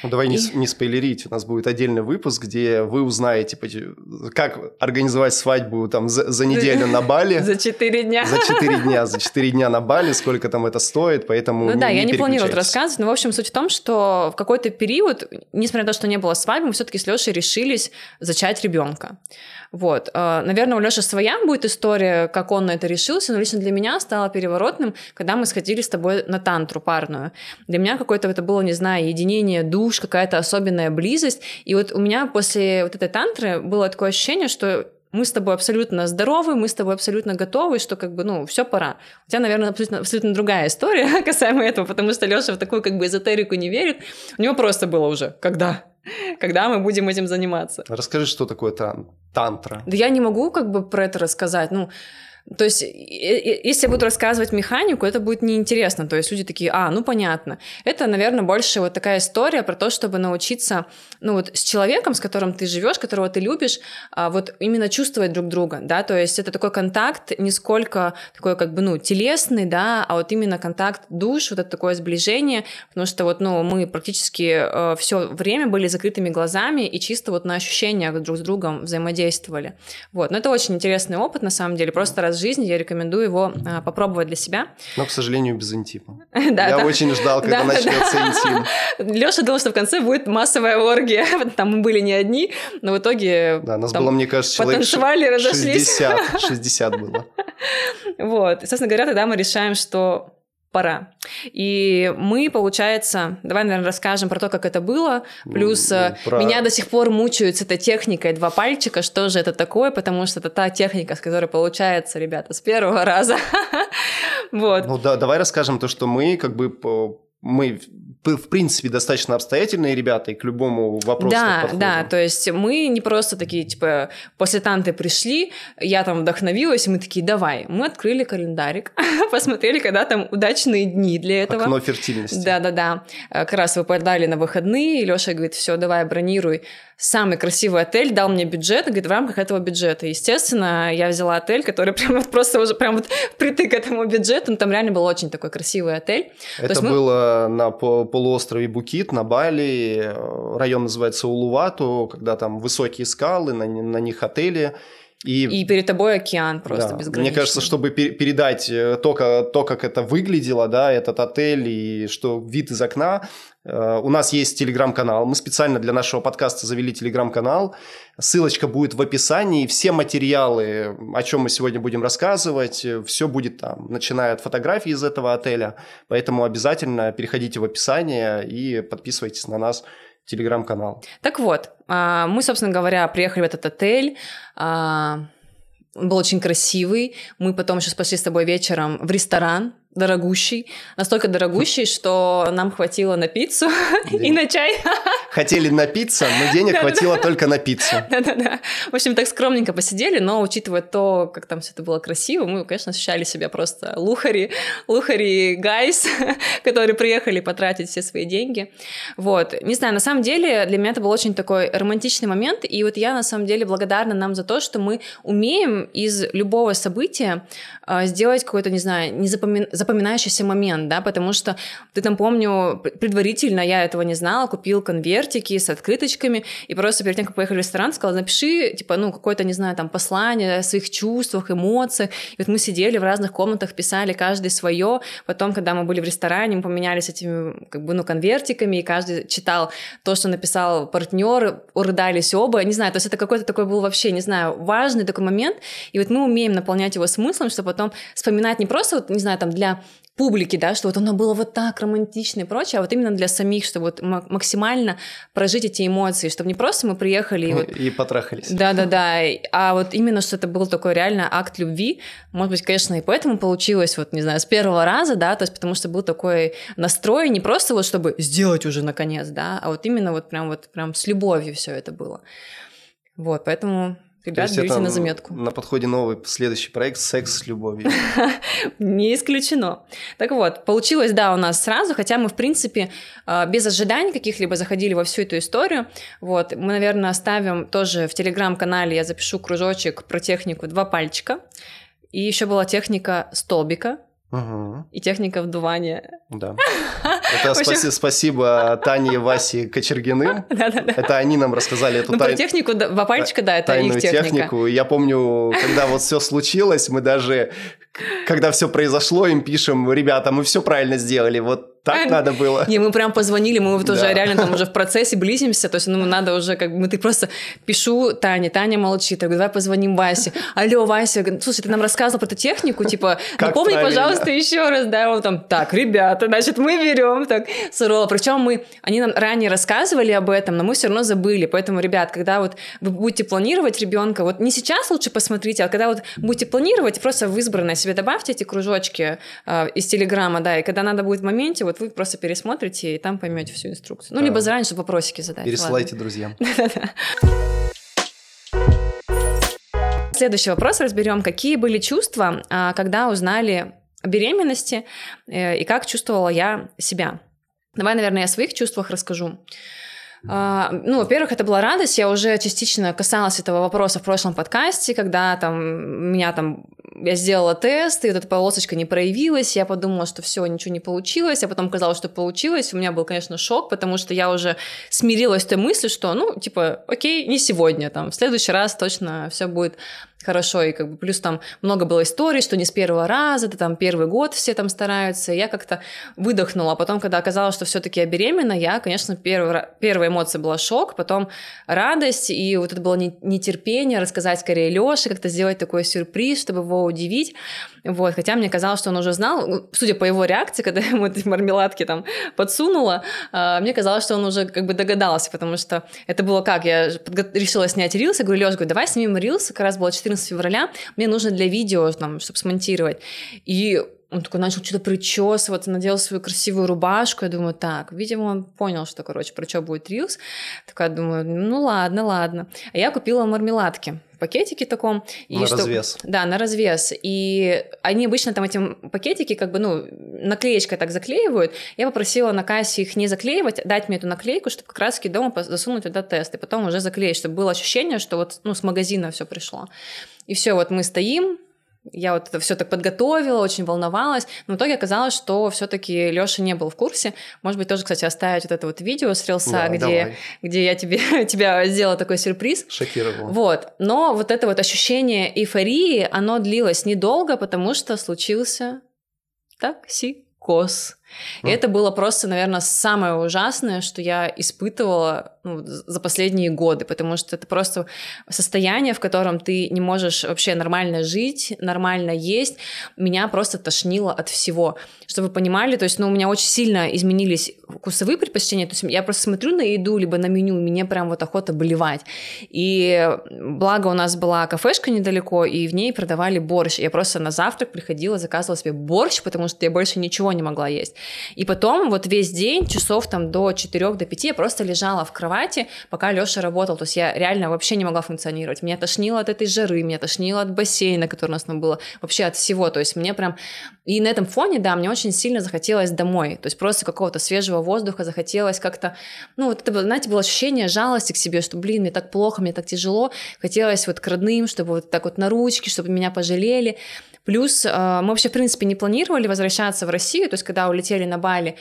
Ну, давай и... не, не спойлерить, у нас будет отдельный выпуск, где вы узнаете, как организовать свадьбу там за, за неделю на Бали. За 4 дня. За 4 дня, за 4 дня на Бали, сколько там это стоит, поэтому Ну не, да, не я не планирую переключайтесь. рассказывать, но, в общем, суть в том, что в какой-то период, несмотря на то, что не было свадьбы, мы все-таки с Лешей решились зачать ребенка. Вот. Э, Наверное, у Леши своя будет история, как он на это решился, но лично для меня стало переворотным, когда мы сходили с тобой на тантру парную. Для меня какое-то это было, не знаю, единение душ, какая-то особенная близость. И вот у меня после вот этой тантры было такое ощущение, что мы с тобой абсолютно здоровы, мы с тобой абсолютно готовы, что как бы, ну, все пора. У тебя, наверное, абсолютно, абсолютно другая история касаемо этого, потому что Леша в такую как бы эзотерику не верит. У него просто было уже, когда? Когда мы будем этим заниматься? Расскажи, что такое тан тантра. Да я не могу как бы про это рассказать, ну, то есть, если я буду рассказывать механику, это будет неинтересно. То есть люди такие, а, ну понятно. Это, наверное, больше вот такая история про то, чтобы научиться, ну вот с человеком, с которым ты живешь, которого ты любишь, а, вот именно чувствовать друг друга, да, то есть это такой контакт не сколько такой как бы, ну, телесный, да, а вот именно контакт душ, вот это такое сближение, потому что вот, ну, мы практически э, все время были закрытыми глазами и чисто вот на ощущениях друг с другом взаимодействовали. Вот, но это очень интересный опыт, на самом деле, просто раз жизни, я рекомендую его а, попробовать для себя. Но, к сожалению, без интима. да, я да. очень ждал, когда Да, начнется да. интим. Леша думал, что в конце будет массовая оргия. Там мы были не одни, но в итоге Да, нас было, мне кажется, человек потанцевали, ш- разошлись. 60, 60 было. Вот. И, собственно говоря, тогда мы решаем, что пора. И мы, получается, давай, наверное, расскажем про то, как это было. Плюс Ну, э, про- меня до сих пор мучают с этой техникой два пальчика, что же это такое, потому что это та техника, с которой получается, ребята, с первого раза. Вот. Ну да, давай расскажем то, что мы как бы мы в принципе достаточно обстоятельные ребята и к любому вопросу Да, подходим. да, то есть мы не просто такие, типа, после танты пришли, я там вдохновилась, и мы такие, давай. Мы открыли календарик, посмотрели, когда там удачные дни для этого. Окно фертильности. Да-да-да. Э, Как раз выпадали на выходные, и Леша говорит, все, давай, бронируй самый красивый отель, дал мне бюджет, говорит, в рамках этого бюджета. Естественно, я взяла отель, который прям вот просто уже прям вот притык к этому бюджету, ну, там реально был очень такой красивый отель. То Это есть мы- было на по- полуострове Букит, на Бали. э, Район называется Улувату, когда там высокие скалы, на, на них отели. И, И перед тобой океан просто да, безграничный. мне кажется, чтобы пер- передать э, то, ка- то, как это выглядело, да, этот отель и что вид из окна, э, у нас есть телеграм-канал. Мы специально для нашего подкаста завели телеграм-канал. Ссылочка будет в описании. Все материалы, о чем мы сегодня будем рассказывать, все будет там, начиная от фотографий из этого отеля. Поэтому обязательно переходите в описание и подписывайтесь на нас телеграм-канал. Так вот, а, мы, собственно говоря, приехали в этот отель. а, Он был очень красивый. Мы потом еще пошли с тобой вечером в ресторан дорогущий. Настолько дорогущий, что нам хватило на пиццу и на чай. Хотели напиться, но денег хватило только на пиццу. Да-да-да. В общем, так скромненько посидели, но учитывая то, как там все это было красиво, мы, конечно, ощущали себя просто лухари, лухари гайс, которые приехали потратить все свои деньги. Вот. Не знаю, на самом деле для меня это был очень такой романтичный момент, и вот я на самом деле благодарна нам за то, что мы умеем из любого события а, сделать какой-то, не знаю, незапоми- запоминающийся момент, да, потому что ты там, помню, предварительно я этого не знала, купил конвертики с открыточками, и просто перед тем, как поехали в ресторан, сказала, напиши, типа, ну, какое-то, не знаю, там, послание о своих чувствах, эмоциях. И вот мы сидели в разных комнатах, писали каждый свое. Потом, когда мы были в ресторане, мы поменялись этими, как бы, ну, конвертиками, и каждый читал то, что написал партнер, урыдались оба. Не знаю, то есть это какой-то такой был вообще, не знаю, важный такой момент. И вот мы умеем наполнять его смыслом, чтобы потом вспоминать не просто, вот, не знаю, там, для для публики, да, что вот оно было вот так романтично и прочее, а вот именно для самих, чтобы вот максимально прожить эти эмоции, чтобы не просто мы приехали и вот... И потрахались. Да-да-да, а вот именно, что это был такой реально акт любви, может быть, конечно, и поэтому получилось, вот, не знаю, с первого раза, да, то есть потому что был такой настрой, не просто вот чтобы сделать уже наконец, да, а вот именно вот прям вот прям с любовью все это было. Вот, поэтому Ребят, берите на заметку. На подходе новый следующий проект «Секс с любовью». Не исключено. Так вот, получилось, да, у нас сразу, хотя мы, в принципе, а, без ожиданий каких-либо заходили во всю эту историю. Вот, мы, наверное, оставим тоже в телеграм-канале, я запишу кружочек про технику «Два пальчика». И еще была техника столбика, Угу. И техника вдувания. Да. Это спаси, спасибо Тане и Васе Кочергиным. Это они нам рассказали эту ну, тай... технику два пальчика, да, это тайную их техника. технику. Я помню, когда вот все случилось, мы даже, когда все произошло, им пишем, ребята, мы все правильно сделали, вот так надо было. Не, мы прям позвонили, мы вот уже реально там уже в процессе близимся, то есть ну надо уже как бы, ты просто пишу Тане, Таня молчит, я говорю, давай позвоним Васе. Алло, Вася, слушай, ты нам рассказывал про эту технику, типа, напомни, пожалуйста, еще раз, да, он там, так, ребята, значит, мы берем так сурово. Причем мы, они нам ранее рассказывали об этом, но мы все равно забыли, поэтому, ребят, когда вот вы будете планировать ребенка, вот не сейчас лучше посмотрите, а когда вот будете планировать, просто в избранное себе добавьте эти кружочки э, из Телеграма, да, и когда надо будет в моменте, вот вы просто пересмотрите и там поймете всю инструкцию. Ну, либо заранее, чтобы вопросики задать. Пересылайте друзьям. Следующий вопрос разберем. Какие были чувства, а, когда узнали о беременности э, и как чувствовала я себя? Давай, наверное, я о своих чувствах расскажу. А, ну, во-первых, это была радость. Я уже частично касалась этого вопроса в прошлом подкасте, когда там меня там я сделала тест, и вот эта полосочка не проявилась, я подумала, что все, ничего не получилось, а потом казалось, что получилось. У меня был, конечно, шок, потому что я уже смирилась с той мыслью, что, ну, типа, окей, не сегодня, там, в следующий раз точно все будет хорошо, и как бы плюс там много было историй, что не с первого раза, это там первый год все там стараются, я как-то выдохнула, а потом, когда оказалось, что все таки я беременна, я, конечно, первый, первая эмоция была шок, потом радость, и вот это было нетерпение рассказать скорее Лёше, как-то сделать такой сюрприз, чтобы его удивить, вот, хотя мне казалось, что он уже знал, ну, судя по его реакции, когда ему эти мармеладки там подсунула, а, мне казалось, что он уже как бы догадался, потому что это было как, я решила снять рилс, я говорю, Лёш, говорю, давай снимем рилс, как раз было 14 14 февраля, мне нужно для видео, там, чтобы смонтировать. И он такой начал что-то причесываться, надел свою красивую рубашку. Я думаю, так, видимо, он понял, что, короче, про что будет рилс. Такая думаю, ну ладно, ладно. А я купила мармеладки в пакетике таком. И на что... развес. Да, на развес. И они обычно там эти пакетики как бы, ну, наклеечкой так заклеивают. Я попросила на кассе их не заклеивать, дать мне эту наклейку, чтобы как раз дома засунуть туда тест, и потом уже заклеить, чтобы было ощущение, что вот, ну, с магазина все пришло. И все, вот мы стоим, я вот это все так подготовила, очень волновалась, но в итоге оказалось, что все-таки Леша не был в курсе. Может быть, тоже, кстати, оставить вот это вот видео с рилса, да, где, где я тебе, тебя сделала такой сюрприз. Шокировала. Вот. Но вот это вот ощущение эйфории, оно длилось недолго, потому что случился И это было просто, наверное, самое ужасное, что я испытывала ну, за последние годы, потому что это просто состояние, в котором ты не можешь вообще нормально жить, нормально есть. Меня просто тошнило от всего. Чтобы вы понимали, то есть, ну, у меня очень сильно изменились вкусовые предпочтения, то есть я просто смотрю на еду, либо на меню, мне прям вот охота болевать. И благо у нас была кафешка недалеко, и в ней продавали борщ. Я просто на завтрак приходила, заказывала себе борщ, потому что я больше ничего не могла есть. И потом вот весь день, часов там до 4 до 5, я просто лежала в кровати, пока Лёша работал. То есть я реально вообще не могла функционировать. Меня тошнило от этой жары, меня тошнило от бассейна, который у нас там было, вообще от всего. То есть мне прям... И на этом фоне, да, мне очень сильно захотелось домой. То есть просто какого-то свежего воздуха захотелось как-то... Ну, вот это, знаете, было ощущение жалости к себе, что, блин, мне так плохо, мне так тяжело. Хотелось вот к родным, чтобы вот так вот на ручки, чтобы меня пожалели. Плюс э, мы вообще, в принципе, не планировали возвращаться в Россию, то есть когда улетели на Бали.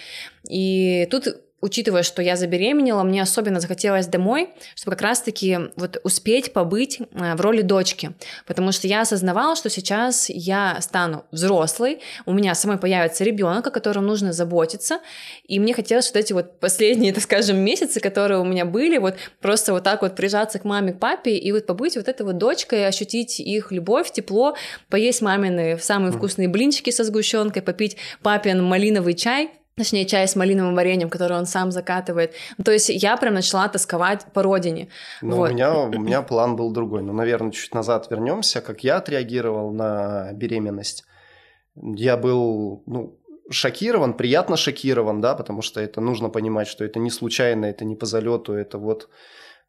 И тут учитывая, что я забеременела, мне особенно захотелось домой, чтобы как раз-таки вот успеть побыть э, в роли дочки, потому что я осознавала, что сейчас я стану взрослой, у меня самой появится ребенок, о котором нужно заботиться, и мне хотелось вот эти вот последние, так скажем, месяцы, которые у меня были, вот просто вот так вот прижаться к маме, к папе и вот побыть вот этой вот дочкой, ощутить их любовь, тепло, поесть мамины самые вкусные блинчики со сгущенкой, попить папин малиновый чай, точнее, чай с малиновым вареньем, который он сам закатывает. То есть я прям начала тосковать по родине. Ну, вот. у, меня, у меня план был другой. Ну, наверное, чуть назад вернемся, как я отреагировал на беременность. Я был, ну, шокирован, приятно шокирован, да, потому что это нужно понимать, что это не случайно, это не по залету, это вот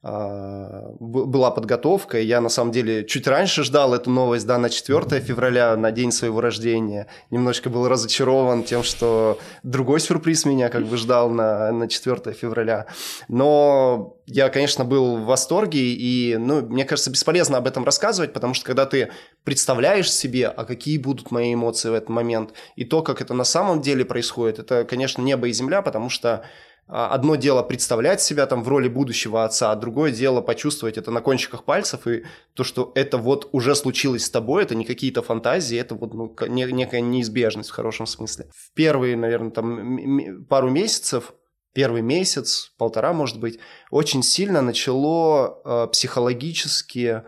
была подготовка, и я на самом деле чуть раньше ждал эту новость, да, на 4 февраля, на день своего рождения. Немножко был разочарован тем, что другой сюрприз меня как бы ждал на, на 4 февраля. Но я, конечно, был в восторге, и, ну, мне кажется, бесполезно об этом рассказывать, потому что когда ты представляешь себе, а какие будут мои эмоции в этот момент, и то, как это на самом деле происходит, это, конечно, небо и земля, потому что а, одно дело представлять себя там в роли будущего отца, а другое дело почувствовать это на кончиках пальцев и то, что это вот уже случилось с тобой, это не какие-то фантазии, это вот ну, некая неизбежность в хорошем смысле. В первые, наверное, там пару месяцев, первый месяц, полтора, может быть, очень сильно начало э, психологически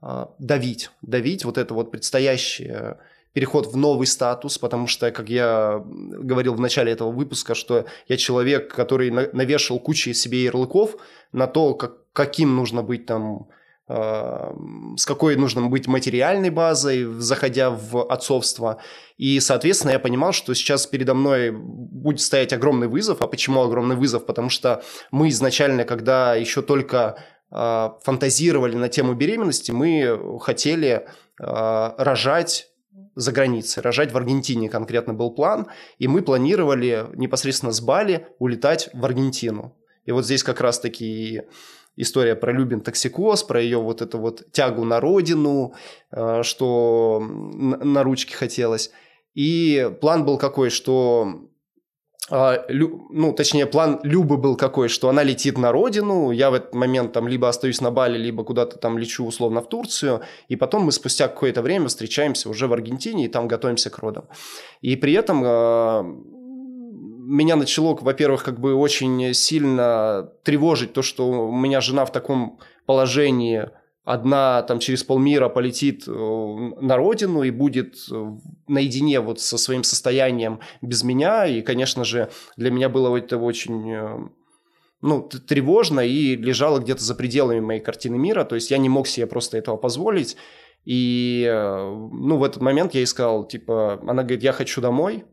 э, давить, давить вот это вот предстоящее переход в новый статус, потому что, как я говорил в начале этого выпуска, что я человек, который навешал кучу себе ярлыков на то, как, каким нужно быть там, э, с какой нужно быть материальной базой, заходя в отцовство. И, соответственно, я понимал, что сейчас передо мной будет стоять огромный вызов. А почему огромный вызов? Потому что мы изначально, когда еще только э, фантазировали на тему беременности, мы хотели э, рожать за границей. Рожать в Аргентине конкретно был план, и мы планировали непосредственно с Бали улетать в Аргентину. И вот здесь как раз-таки история про Любин токсикоз, про ее вот эту вот тягу на родину, э, что на ручке хотелось. И план был какой, что ну, точнее, план Любы был какой, что она летит на родину, я в этот момент там либо остаюсь на Бали, либо куда-то там лечу условно в Турцию, и потом мы спустя какое-то время встречаемся уже в Аргентине и там готовимся к родам. И при этом э, меня начало, во-первых, как бы очень сильно тревожить то, что у меня жена в таком положении – одна там через полмира полетит э, на родину и будет э, наедине вот со своим состоянием без меня. И, конечно же, для меня было это очень э, ну, тревожно и лежало где-то за пределами моей картины мира. То есть я не мог себе просто этого позволить. И, ну, в этот момент я искал, типа, она говорит, я хочу домой,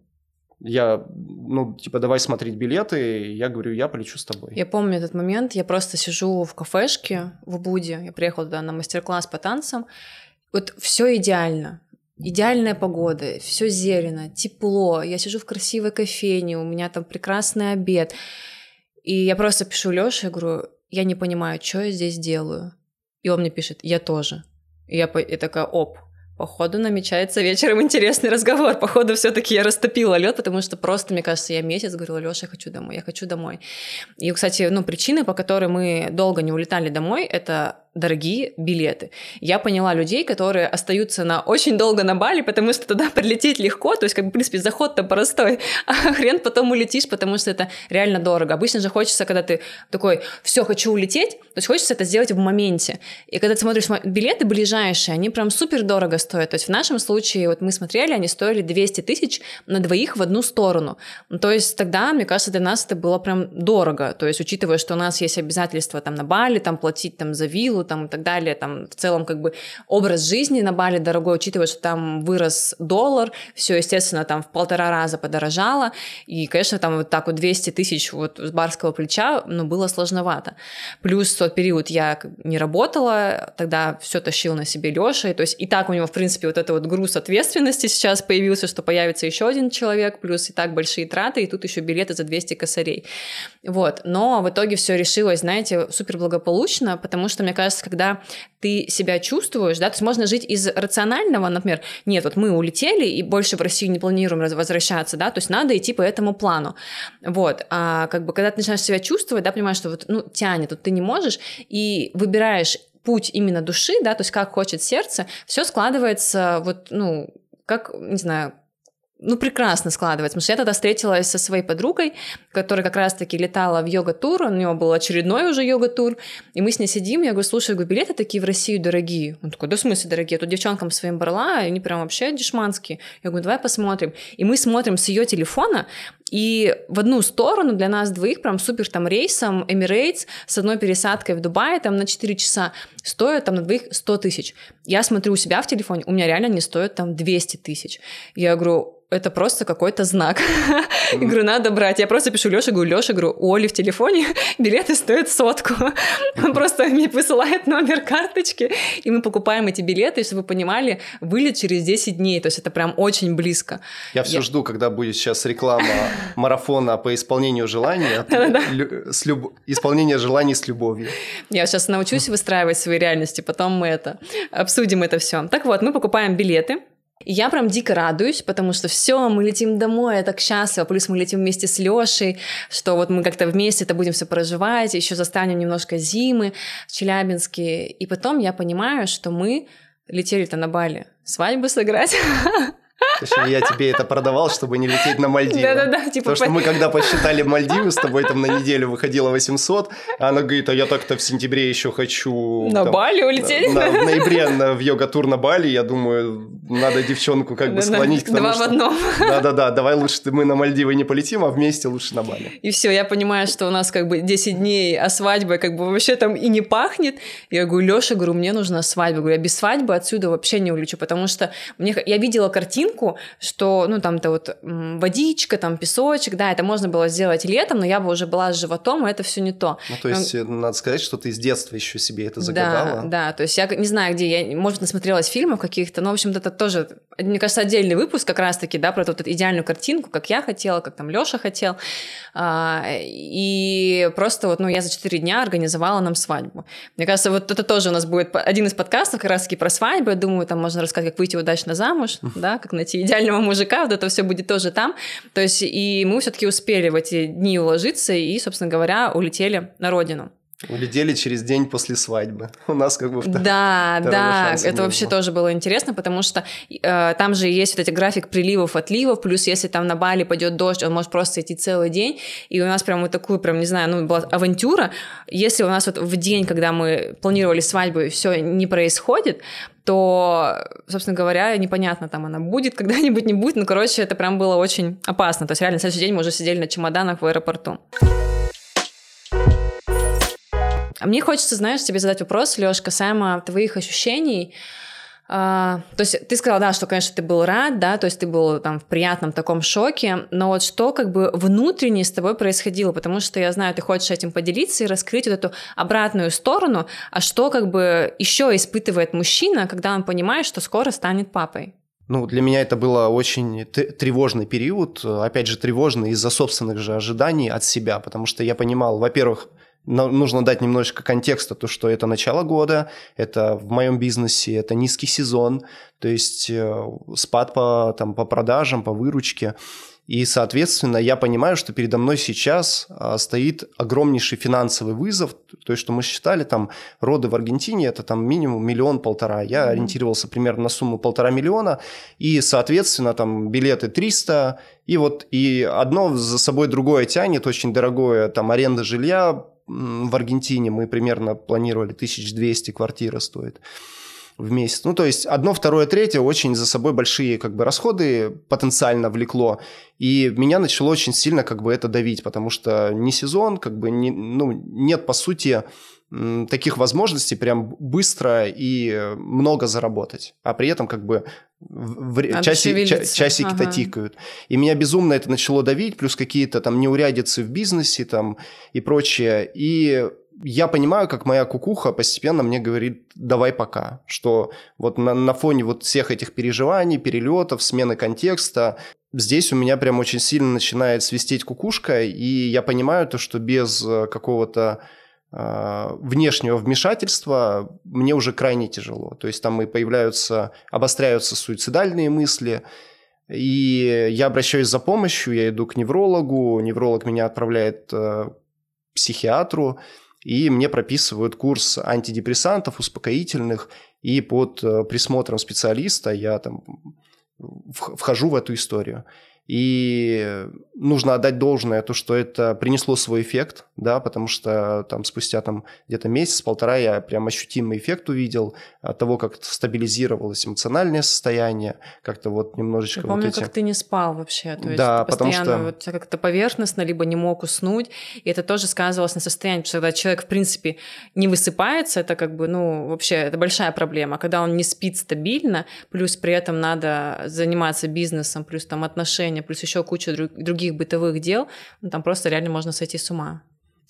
я, ну, типа, давай смотреть билеты, я говорю, я полечу с тобой. Я помню этот момент, я просто сижу в кафешке в Буде, я приехала туда на мастер-класс по танцам, вот все идеально, идеальная погода, все зелено, тепло, я сижу в красивой кофейне, у меня там прекрасный обед, и я просто пишу Лёше, я говорю, я не понимаю, что я здесь делаю, и он мне пишет, я тоже, и я, и такая, оп, Походу намечается вечером интересный разговор. Походу все-таки я растопила лед, потому что просто, мне кажется, я месяц говорила, Леша, я хочу домой, я хочу домой. И, кстати, ну, причины, по которой мы долго не улетали домой, это дорогие билеты. Я поняла людей, которые остаются на очень долго на Бали, потому что туда прилететь легко, то есть, как бы, в принципе, заход-то простой, а хрен потом улетишь, потому что это реально дорого. Обычно же хочется, когда ты такой, все, хочу улететь, то есть хочется это сделать в моменте. И когда ты смотришь билеты ближайшие, они прям супер дорого стоят. То есть в нашем случае, вот мы смотрели, они стоили 200 тысяч на двоих в одну сторону. То есть тогда, мне кажется, для нас это было прям дорого. То есть учитывая, что у нас есть обязательства там на Бали, там платить там за виллу, там и так далее, там в целом как бы образ жизни на Бали дорогой, учитывая, что там вырос доллар, все, естественно, там в полтора раза подорожало, и, конечно, там вот так вот 200 тысяч вот с барского плеча, ну, было сложновато. Плюс в тот период я не работала, тогда все тащил на себе Леша, и, то есть и так у него, в принципе, вот это вот груз ответственности сейчас появился, что появится еще один человек, плюс и так большие траты, и тут еще билеты за 200 косарей. Вот, но в итоге все решилось, знаете, супер благополучно, потому что, мне кажется, кажется, когда ты себя чувствуешь, да, то есть можно жить из рационального, например, нет, вот мы улетели и больше в Россию не планируем возвращаться, да, то есть надо идти по этому плану, вот, а как бы когда ты начинаешь себя чувствовать, да, понимаешь, что вот, ну, тянет, вот ты не можешь, и выбираешь путь именно души, да, то есть как хочет сердце, все складывается вот, ну, как, не знаю, ну, прекрасно складывается. Потому что я тогда встретилась со своей подругой, которая как раз-таки летала в йога-тур, у нее был очередной уже йога-тур, и мы с ней сидим, я говорю, слушай, говорю, билеты такие в Россию дорогие. Он такой, да в смысле дорогие? Я тут девчонкам своим брала, они прям вообще дешманские. Я говорю, давай посмотрим. И мы смотрим с ее телефона, и в одну сторону для нас двоих прям супер там рейсом Emirates с одной пересадкой в Дубае там на 4 часа стоит там на двоих 100 тысяч. Я смотрю у себя в телефоне, у меня реально не стоит там 200 тысяч. Я говорю, это просто какой-то знак. Mm-hmm. И говорю, надо брать. Я просто пишу Лёше, говорю, Лёша, говорю, у Оли в телефоне билеты стоят сотку. Он просто мне высылает номер карточки, и мы покупаем эти билеты, и чтобы вы понимали, вылет через 10 дней, то есть это прям очень близко. Я все жду, когда будет сейчас реклама марафона по исполнению желаний, с люб... исполнение желаний с любовью. Я сейчас научусь выстраивать свои реальности, потом мы это обсудим это все. Так вот, мы покупаем билеты, я прям дико радуюсь, потому что все, мы летим домой, я так счастлива. Плюс мы летим вместе с Лешей, что вот мы как-то вместе это будем все проживать, еще застанем немножко зимы в Челябинске. И потом я понимаю, что мы летели-то на Бали свадьбу сыграть. Точнее, я тебе это продавал, чтобы не лететь на Мальдивы. Да-да-да. Типа Потому что мы когда посчитали Мальдивы, с тобой там на неделю выходило 800, а она говорит, а я так-то в сентябре еще хочу... На там, Бали улететь? На, в ноябре на, в йога-тур на Бали, я думаю, надо девчонку как бы склонить к тому, Два что... в одном. Да-да-да, давай лучше мы на Мальдивы не полетим, а вместе лучше на Бали. И все, я понимаю, что у нас как бы 10 дней, а свадьба как бы вообще там и не пахнет. Я говорю, Леша, говорю, мне нужна свадьба. Говорю, я без свадьбы отсюда вообще не улечу, потому что мне... я видела картинку, что ну, там-то вот водичка, там песочек, да, это можно было сделать летом, но я бы уже была с животом, и это все не то. Ну, то есть, но... надо сказать, что ты с детства еще себе это загадала. Да, да, то есть я не знаю, где я, может, насмотрелась фильмов каких-то, но, в общем-то, это тоже, мне кажется, отдельный выпуск как раз-таки, да, про вот эту идеальную картинку, как я хотела, как там Лёша хотел, а, и просто вот, ну, я за 4 дня организовала нам свадьбу. Мне кажется, вот это тоже у нас будет один из подкастов как раз-таки про свадьбу, я думаю, там можно рассказать, как выйти удачно замуж, да, как найти идеального мужика, вот это все будет тоже там. То есть и мы все-таки успели в эти дни уложиться и, собственно говоря, улетели на родину. Улетели через день после свадьбы. У нас как бы втор... Да, да, это вообще было. тоже было интересно, потому что э, там же есть вот эти график приливов, отливов, плюс если там на Бали пойдет дождь, он может просто идти целый день, и у нас прям вот такую, прям, не знаю, ну, была авантюра. Если у нас вот в день, когда мы планировали свадьбу, все не происходит, то, собственно говоря, непонятно, там она будет когда-нибудь, не будет. Ну, короче, это прям было очень опасно. То есть реально, на следующий день мы уже сидели на чемоданах в аэропорту. А мне хочется, знаешь, тебе задать вопрос, Лёш, касаемо твоих ощущений а, то есть ты сказала, да, что, конечно, ты был рад, да, то есть ты был там в приятном таком шоке, но вот что как бы внутренне с тобой происходило, потому что я знаю, ты хочешь этим поделиться и раскрыть вот эту обратную сторону, а что как бы еще испытывает мужчина, когда он понимает, что скоро станет папой? Ну, для меня это было очень тревожный период, опять же, тревожный из-за собственных же ожиданий от себя, потому что я понимал, во-первых, нужно дать немножечко контекста, то, что это начало года, это в моем бизнесе, это низкий сезон, то есть э, спад по, там, по продажам, по выручке. И, соответственно, я понимаю, что передо мной сейчас а, стоит огромнейший финансовый вызов. То есть, что мы считали, там, роды в Аргентине – это там минимум миллион-полтора. Я mm-hmm. ориентировался примерно на сумму полтора миллиона. И, соответственно, там, билеты 300. И вот и одно за собой другое тянет, очень дорогое, там, аренда жилья, в Аргентине мы примерно планировали 1200 квартира стоит в месяц. Ну, то есть одно, второе, третье очень за собой большие как бы расходы потенциально влекло. И меня начало очень сильно как бы это давить, потому что не сезон, как бы не, ну, нет по сути таких возможностей прям быстро и много заработать. А при этом как бы в, часи, ча, часики-то ага. тикают. И меня безумно это начало давить, плюс какие-то там неурядицы в бизнесе там и прочее. И я понимаю, как моя кукуха постепенно мне говорит, давай пока, что вот на, на фоне вот всех этих переживаний, перелетов, смены контекста, здесь у меня прям очень сильно начинает свистеть кукушка, и я понимаю то, что без э, какого-то внешнего вмешательства мне уже крайне тяжело. То есть там и появляются, обостряются суицидальные мысли, и я обращаюсь за помощью, я иду к неврологу, невролог меня отправляет э, к психиатру, и мне прописывают курс антидепрессантов, успокоительных, и под э, присмотром специалиста я там вхожу в эту историю. И нужно отдать должное то, что это принесло свой эффект, да, потому что там спустя там где-то месяц-полтора я прям ощутимый эффект увидел от того, как стабилизировалось эмоциональное состояние, как-то вот немножечко я помню, вот эти... как ты не спал вообще, то есть да, ты постоянно потому что... вот как-то поверхностно, либо не мог уснуть, и это тоже сказывалось на состоянии, потому что когда человек, в принципе, не высыпается, это как бы, ну, вообще, это большая проблема. Когда он не спит стабильно, плюс при этом надо заниматься бизнесом, плюс там отношения, плюс еще куча других бытовых дел, ну, там просто реально можно сойти с ума.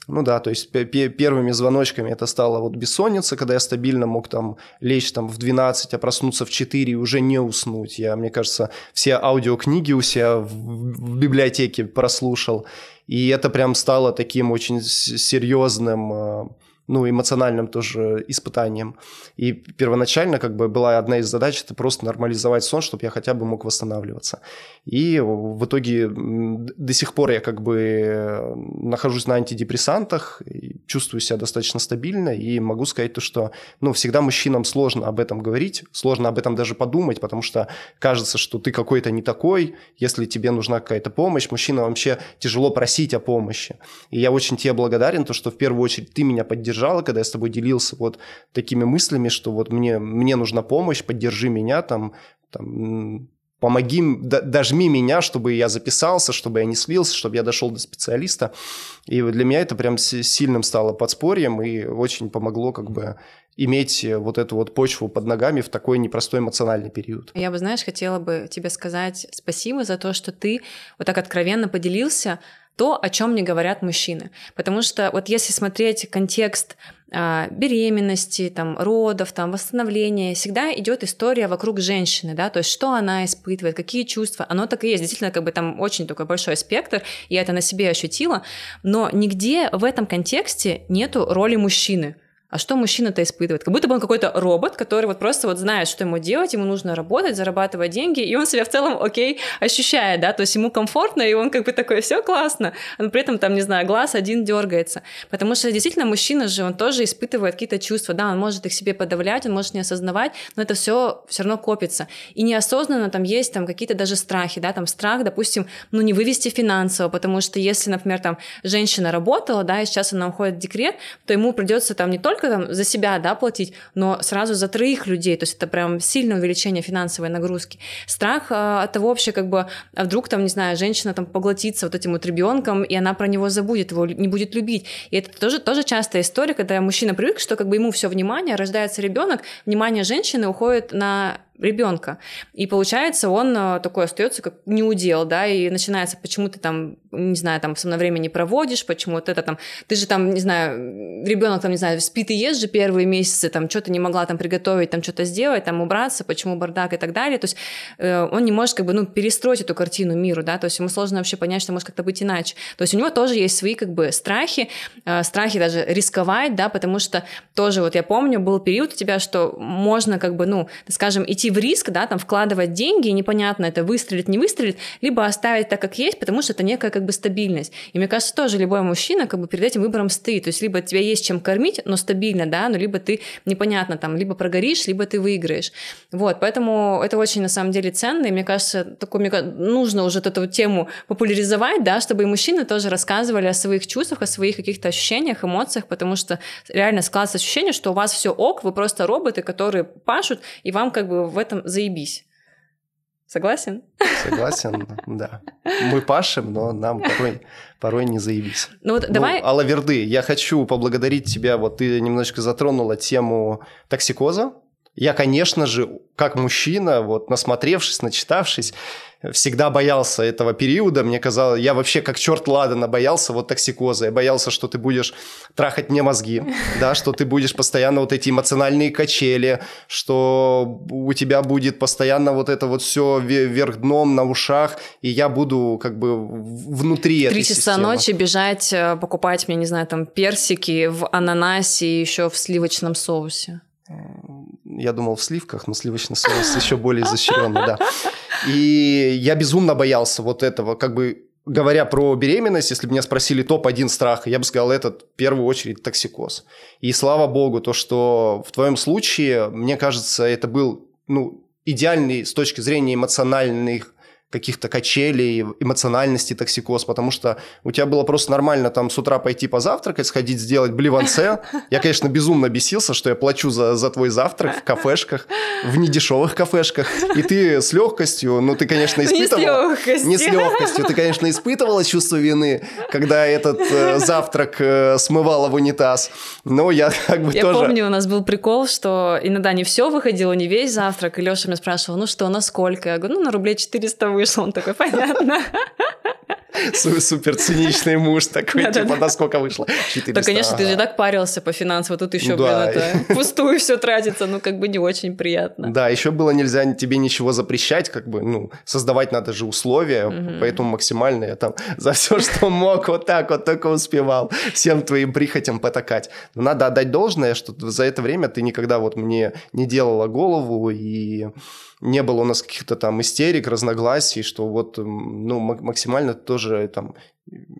Ну да, то есть первыми звоночками это стало вот бессонница, когда я стабильно мог там лечь там в 12, а проснуться в 4 и уже не уснуть. Я, мне кажется, все аудиокниги у себя в, в библиотеке прослушал. И это прям стало таким очень серьезным а, ну, эмоциональным тоже испытанием. И первоначально как бы была одна из задач, это просто нормализовать сон, чтобы я хотя бы мог восстанавливаться. И в итоге до сих пор я как бы нахожусь на антидепрессантах, чувствую себя достаточно стабильно и могу сказать то, что, ну, всегда мужчинам сложно об этом говорить, сложно об этом даже подумать, потому что кажется, что ты какой-то не такой, если тебе нужна какая-то помощь, мужчина вообще тяжело просить о помощи. И я очень тебе благодарен, то, что в первую очередь ты меня поддержал, поддержала, когда я с тобой делился вот такими мыслями, что вот мне, мне нужна помощь, поддержи меня, там, там помоги, дожми меня, чтобы я записался, чтобы я не слился, чтобы я дошел до специалиста. И для меня это прям сильным стало подспорьем и очень помогло как бы иметь вот эту вот почву под ногами в такой непростой эмоциональный период. Я бы, знаешь, хотела бы тебе сказать спасибо за то, что ты вот так откровенно поделился то, о чем не говорят мужчины. Потому что вот если смотреть контекст а, беременности, там, родов, там, восстановления, всегда идет история вокруг женщины, да, то есть что она испытывает, какие чувства, оно так и есть, действительно, как бы там очень такой большой спектр, я это на себе ощутила, но нигде в этом контексте нету роли мужчины, а что мужчина-то испытывает? Как будто бы он какой-то робот, который вот просто вот знает, что ему делать, ему нужно работать, зарабатывать деньги, и он себя в целом окей ощущает, да, то есть ему комфортно, и он как бы такой, все классно, но при этом там, не знаю, глаз один дергается, потому что действительно мужчина же, он тоже испытывает какие-то чувства, да, он может их себе подавлять, он может не осознавать, но это все все равно копится, и неосознанно там есть там какие-то даже страхи, да, там страх, допустим, ну не вывести финансово, потому что если, например, там женщина работала, да, и сейчас она уходит в декрет, то ему придется там не только только там за себя, да, платить, но сразу за троих людей, то есть это прям сильное увеличение финансовой нагрузки. Страх а, от того вообще как бы, а вдруг там, не знаю, женщина там поглотится вот этим вот ребенком, и она про него забудет, его не будет любить. И это тоже, тоже частая история, когда мужчина привык, что как бы ему все внимание, рождается ребенок, внимание женщины уходит на ребенка. И получается, он э, такой остается как неудел, да, и начинается, почему ты там, не знаю, там со мной время не проводишь, почему вот это там, ты же там, не знаю, ребенок там, не знаю, спит и ест же первые месяцы, там что-то не могла там приготовить, там что-то сделать, там убраться, почему бардак и так далее. То есть э, он не может как бы, ну, перестроить эту картину миру, да, то есть ему сложно вообще понять, что может как-то быть иначе. То есть у него тоже есть свои как бы страхи, э, страхи даже рисковать, да, потому что тоже вот я помню, был период у тебя, что можно как бы, ну, скажем, идти в риск, да, там вкладывать деньги, непонятно, это выстрелит, не выстрелит, либо оставить так, как есть, потому что это некая как бы стабильность. И мне кажется, тоже любой мужчина как бы перед этим выбором стоит. То есть либо тебя есть чем кормить, но стабильно, да, ну либо ты непонятно там, либо прогоришь, либо ты выиграешь. Вот, поэтому это очень на самом деле ценно, и мне кажется, такой, мне нужно уже эту тему популяризовать, да, чтобы и мужчины тоже рассказывали о своих чувствах, о своих каких-то ощущениях, эмоциях, потому что реально складывается ощущение, что у вас все ок, вы просто роботы, которые пашут, и вам как бы в этом заебись. Согласен? Согласен, да. Мы пашем, но нам порой, порой не заебись. Ну вот давай... Ну, Алла Верды, я хочу поблагодарить тебя. Вот ты немножечко затронула тему токсикоза. Я, конечно же, как мужчина, вот насмотревшись, начитавшись, всегда боялся этого периода. Мне казалось, я вообще как черт ладана боялся вот токсикоза. Я боялся, что ты будешь трахать мне мозги, да, что ты будешь постоянно вот эти эмоциональные качели, что у тебя будет постоянно вот это вот все вверх дном на ушах, и я буду как бы внутри Три часа системы. ночи бежать, э, покупать, мне не знаю, там персики в ананасе и еще в сливочном соусе. Я думал в сливках, но сливочный соус еще более изощренный, да. И я безумно боялся вот этого, как бы говоря про беременность, если бы меня спросили топ-1 страха, я бы сказал, это в первую очередь токсикоз. И слава богу, то, что в твоем случае, мне кажется, это был ну, идеальный с точки зрения эмоциональных каких-то качелей, эмоциональности, токсикоз, потому что у тебя было просто нормально там с утра пойти позавтракать, сходить сделать бливанце. Я, конечно, безумно бесился, что я плачу за, за твой завтрак в кафешках, в недешевых кафешках, и ты с легкостью, ну, ты, конечно, испытывала... Не с легкостью. Не с легкостью. Ты, конечно, испытывала чувство вины, когда этот э, завтрак э, смывала в унитаз, но я как бы я тоже... Я помню, у нас был прикол, что иногда не все выходило, не весь завтрак, и Леша меня спрашивал, ну что, насколько? Я говорю, ну, на рублей 400 вышел. Он такой, понятно. Супер циничный муж такой, типа, на сколько вышло? 400. Да, конечно, ты же так парился по финансам, тут еще, блин, это пустую все тратится, ну, как бы не очень приятно. Да, еще было нельзя тебе ничего запрещать, как бы, ну, создавать надо же условия, поэтому максимально я там за все, что мог, вот так вот только успевал всем твоим прихотям потакать. Но надо отдать должное, что за это время ты никогда вот мне не делала голову и не было у нас каких-то там истерик, разногласий, что вот, ну, максимально тоже там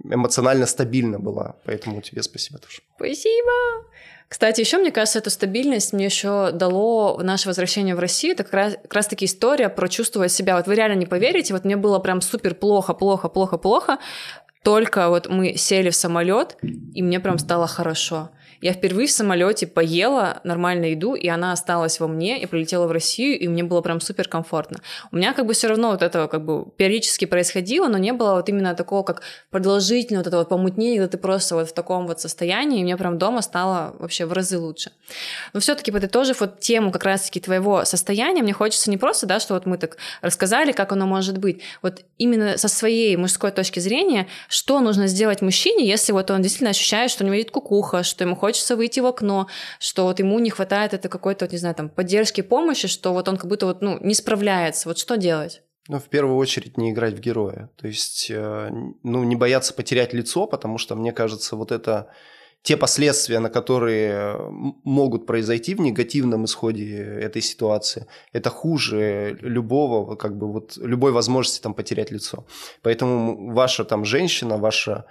эмоционально стабильно была. Поэтому тебе спасибо тоже. Спасибо. Кстати, еще, мне кажется, эту стабильность мне еще дало наше возвращение в Россию. Это как раз, как раз таки история про чувствовать себя. Вот вы реально не поверите, вот мне было прям супер плохо, плохо, плохо, плохо. Только вот мы сели в самолет, и мне прям стало хорошо. Я впервые в самолете поела нормальную еду, и она осталась во мне, и прилетела в Россию, и мне было прям супер комфортно. У меня как бы все равно вот это как бы периодически происходило, но не было вот именно такого, как продолжительного вот этого вот помутнения, когда ты просто вот в таком вот состоянии, и мне прям дома стало вообще в разы лучше. Но все-таки подытожив вот тему как раз-таки твоего состояния, мне хочется не просто, да, что вот мы так рассказали, как оно может быть, вот именно со своей мужской точки зрения, что нужно сделать мужчине, если вот он действительно ощущает, что у него есть кукуха, что ему хочется хочется выйти в окно, что вот ему не хватает это какой-то, вот, не знаю, там, поддержки, помощи, что вот он как будто вот, ну, не справляется. Вот что делать? Ну, в первую очередь, не играть в героя. То есть, э, ну, не бояться потерять лицо, потому что, мне кажется, вот это те последствия, на которые могут произойти в негативном исходе этой ситуации, это хуже любого, как бы вот любой возможности там потерять лицо. Поэтому ваша там женщина, ваша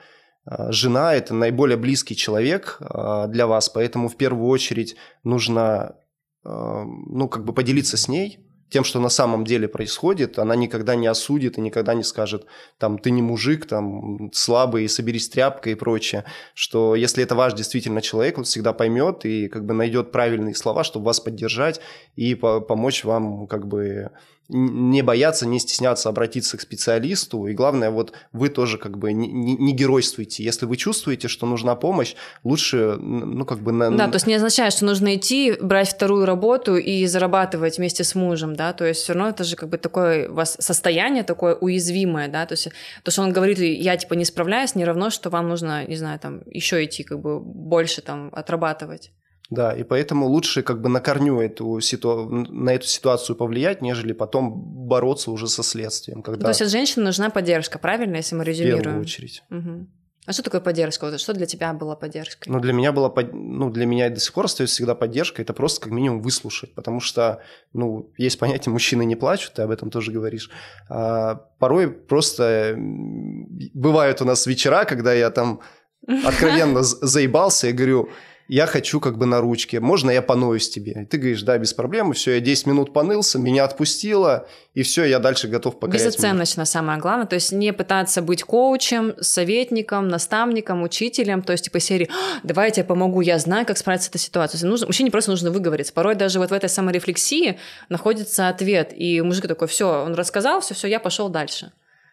жена – это наиболее близкий человек а, для вас, поэтому в первую очередь нужно а, ну, как бы поделиться с ней тем, что на самом деле происходит, она никогда не осудит и никогда не скажет, там, ты не мужик, там, слабый, соберись тряпкой и прочее, что если это ваш действительно человек, он всегда поймет и как бы найдет правильные слова, чтобы вас поддержать и по помочь вам как бы не бояться, не стесняться обратиться к специалисту. И главное, вот вы тоже как бы не, не геройствуйте. Если вы чувствуете, что нужна помощь, лучше, ну, как бы... На... Да, то есть не означает, что нужно идти, брать вторую работу и зарабатывать вместе с мужем, да, то есть все равно это же как бы такое у вас состояние такое уязвимое, да, то есть то, что он говорит, я типа не справляюсь, не равно, что вам нужно, не знаю, там еще идти как бы больше там отрабатывать. Да, и поэтому лучше как бы на корню эту ситу... на эту ситуацию повлиять, нежели потом бороться уже со следствием. Когда... То есть от женщины нужна поддержка, правильно, если мы резюмируем? В первую очередь. Угу. А что такое поддержка? Вот что для тебя была поддержкой? Ну, для меня была, ну, для меня и до сих пор остается всегда поддержка. Это просто как минимум выслушать, потому что, ну, есть понятие «мужчины не плачут», ты об этом тоже говоришь. А порой просто бывают у нас вечера, когда я там откровенно заебался и говорю, я хочу как бы на ручке, можно я поноюсь тебе? И ты говоришь, да, без проблем, все, я 10 минут понылся, меня отпустило, и все, я дальше готов покорять Безоценочно мир. самое главное, то есть не пытаться быть коучем, советником, наставником, учителем, то есть типа серии «А, «давай я тебе помогу, я знаю, как справиться с этой ситуацией». Нужно, мужчине просто нужно выговориться. Порой даже вот в этой саморефлексии находится ответ, и мужик такой «все, он рассказал, все, все, я пошел дальше».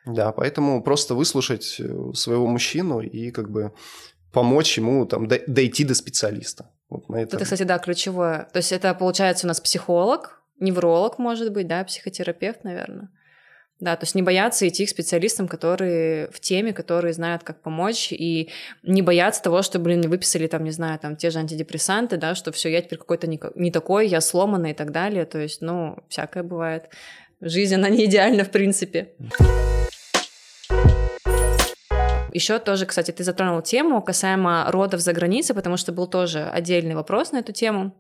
Да, поэтому просто выслушать э, своего мужчину и как бы помочь ему там дойти до специалиста. Вот на этом. Это, кстати, да, ключевое. То есть это, получается, у нас психолог, невролог, может быть, да, психотерапевт, наверное. Да, то есть не бояться идти к специалистам, которые в теме, которые знают, как помочь, и не бояться того, что, блин, не выписали там, не знаю, там те же антидепрессанты, да, что все, я теперь какой-то не, не такой, я сломанный и так далее. То есть, ну, всякое бывает. Жизнь, она не идеальна, в принципе. Еще тоже, кстати, ты затронул тему касаемо родов за границей, потому что был тоже отдельный вопрос на эту тему.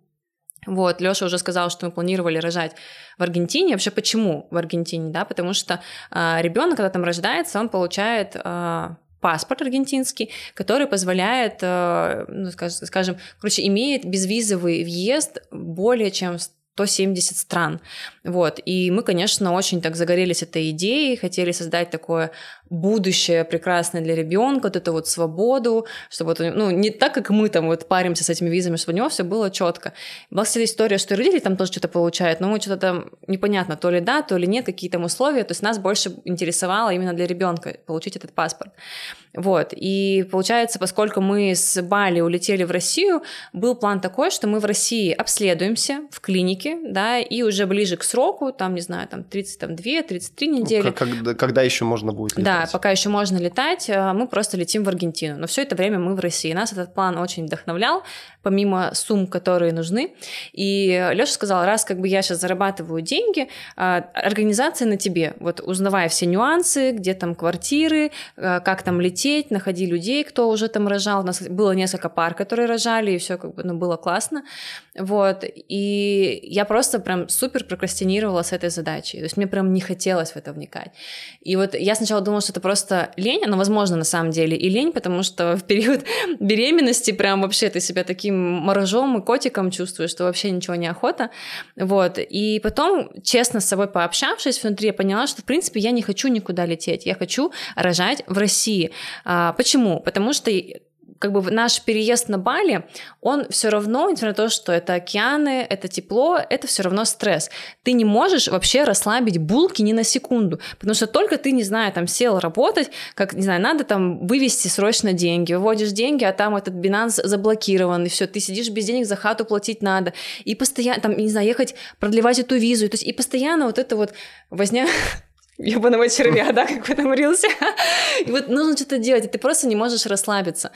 Вот, Лёша уже сказал, что мы планировали рожать в Аргентине. Вообще, почему в Аргентине, да? Потому что э, а, ребенок, когда там рождается, он получает э, паспорт аргентинский, который позволяет, э, ну, скажем, короче, имеет безвизовый въезд более чем 170 стран. Вот. И мы, конечно, очень так загорелись этой идеей, хотели создать такое будущее прекрасное для ребенка, вот эту вот свободу, чтобы вот, ну, не так, как мы там вот паримся с этими визами, чтобы у него все было четко. Была, кстати, история, что родители там тоже что-то получают, но мы что-то там непонятно, то ли да, то ли нет, какие там условия, то есть нас больше интересовало именно для ребенка получить этот паспорт. Вот, и получается, поскольку мы с Бали улетели в Россию, был план такой, что мы в России обследуемся в клинике, да, и уже ближе к сроку, там, не знаю, там 32-33 недели. Ну, когда, когда еще можно будет летать? Да, пока еще можно летать, э, мы просто летим в Аргентину. Но все это время мы в России. Нас этот план очень вдохновлял, помимо сумм, которые нужны. И Леша сказал, раз как бы я сейчас зарабатываю деньги, а, организация на тебе. Вот узнавая все нюансы, где там квартиры, э, как там лететь, находи людей, кто уже там рожал. У нас было несколько пар, которые рожали, и все как бы ну, было классно. Вот. И я просто прям супер прокрастинировала с этой задачей. То есть мне прям не хотелось в это вникать. И вот я сначала думала, что это просто лень, но, возможно, на самом деле и лень, потому что в период беременности прям вообще ты себя таким морожом и котиком чувствуешь, что вообще ничего не охота. Вот. И потом, честно с собой пообщавшись внутри, я поняла, что, в принципе, я не хочу никуда лететь. Я хочу рожать в России. А, почему? Потому что как бы наш переезд на Бали, он все равно, несмотря на то, что это океаны, это тепло, это все равно стресс. Ты не можешь вообще расслабить булки ни на секунду, потому что только ты, не знаю, там сел работать, как, не знаю, надо там вывести срочно деньги, выводишь деньги, а там этот Binance заблокирован, и все, ты сидишь без денег, за хату платить надо, и постоянно, там, не знаю, ехать, продлевать эту визу, то есть и постоянно вот это вот возня ебаного червя, да, как там рился. И вот нужно что-то делать, и ты просто не можешь расслабиться.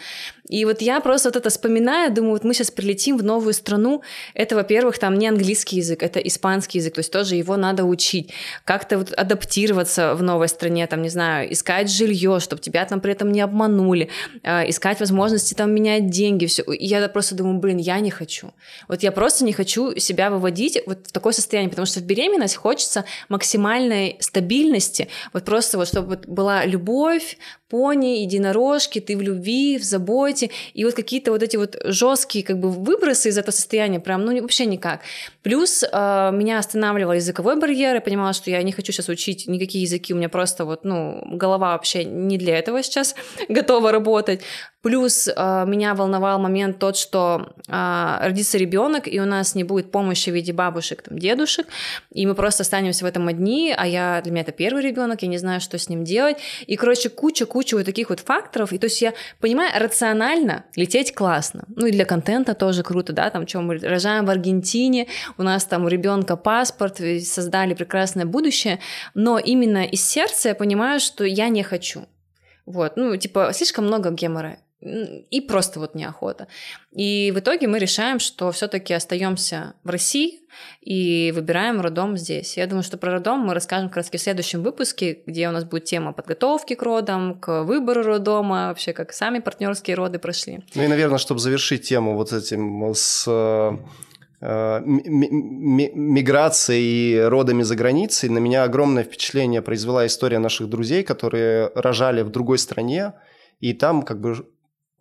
И вот я просто вот это вспоминаю, думаю, вот мы сейчас прилетим в новую страну, это, во-первых, там не английский язык, это испанский язык, то есть тоже его надо учить, как-то вот адаптироваться в новой стране, там, не знаю, искать жилье, чтобы тебя там при этом не обманули, э, искать возможности там менять деньги, все. И я просто думаю, блин, я не хочу. Вот я просто не хочу себя выводить вот в такое состояние, потому что в беременность хочется максимальной стабильности, стабильности, вот просто вот чтобы была любовь, пони, единорожки, ты в любви, в заботе, и вот какие-то вот эти вот жесткие как бы выбросы из этого состояния, прям, ну вообще никак. Плюс э, меня останавливал языковой барьер, я понимала, что я не хочу сейчас учить никакие языки, у меня просто вот, ну, голова вообще не для этого сейчас готова работать. Плюс э, меня волновал момент тот, что э, родится ребенок, и у нас не будет помощи в виде бабушек, там, дедушек, и мы просто останемся в этом одни, а я, для меня это первый ребенок, я не знаю, что с ним делать. И, короче, куча-куча вот таких вот факторов. И то есть я понимаю, рационально лететь классно. Ну и для контента тоже круто, да, там, что мы рожаем в Аргентине, у нас там у ребенка паспорт, создали прекрасное будущее, но именно из сердца я понимаю, что я не хочу. Вот, ну, типа, слишком много гемора и просто вот неохота. И в итоге мы решаем, что все-таки остаемся в России и выбираем роддом здесь. Я думаю, что про роддом мы расскажем как раз в следующем выпуске, где у нас будет тема подготовки к родам, к выбору роддома, вообще как сами партнерские роды прошли. Ну и, наверное, чтобы завершить тему вот этим с э, миграцией и родами за границей, на меня огромное впечатление произвела история наших друзей, которые рожали в другой стране, и там как бы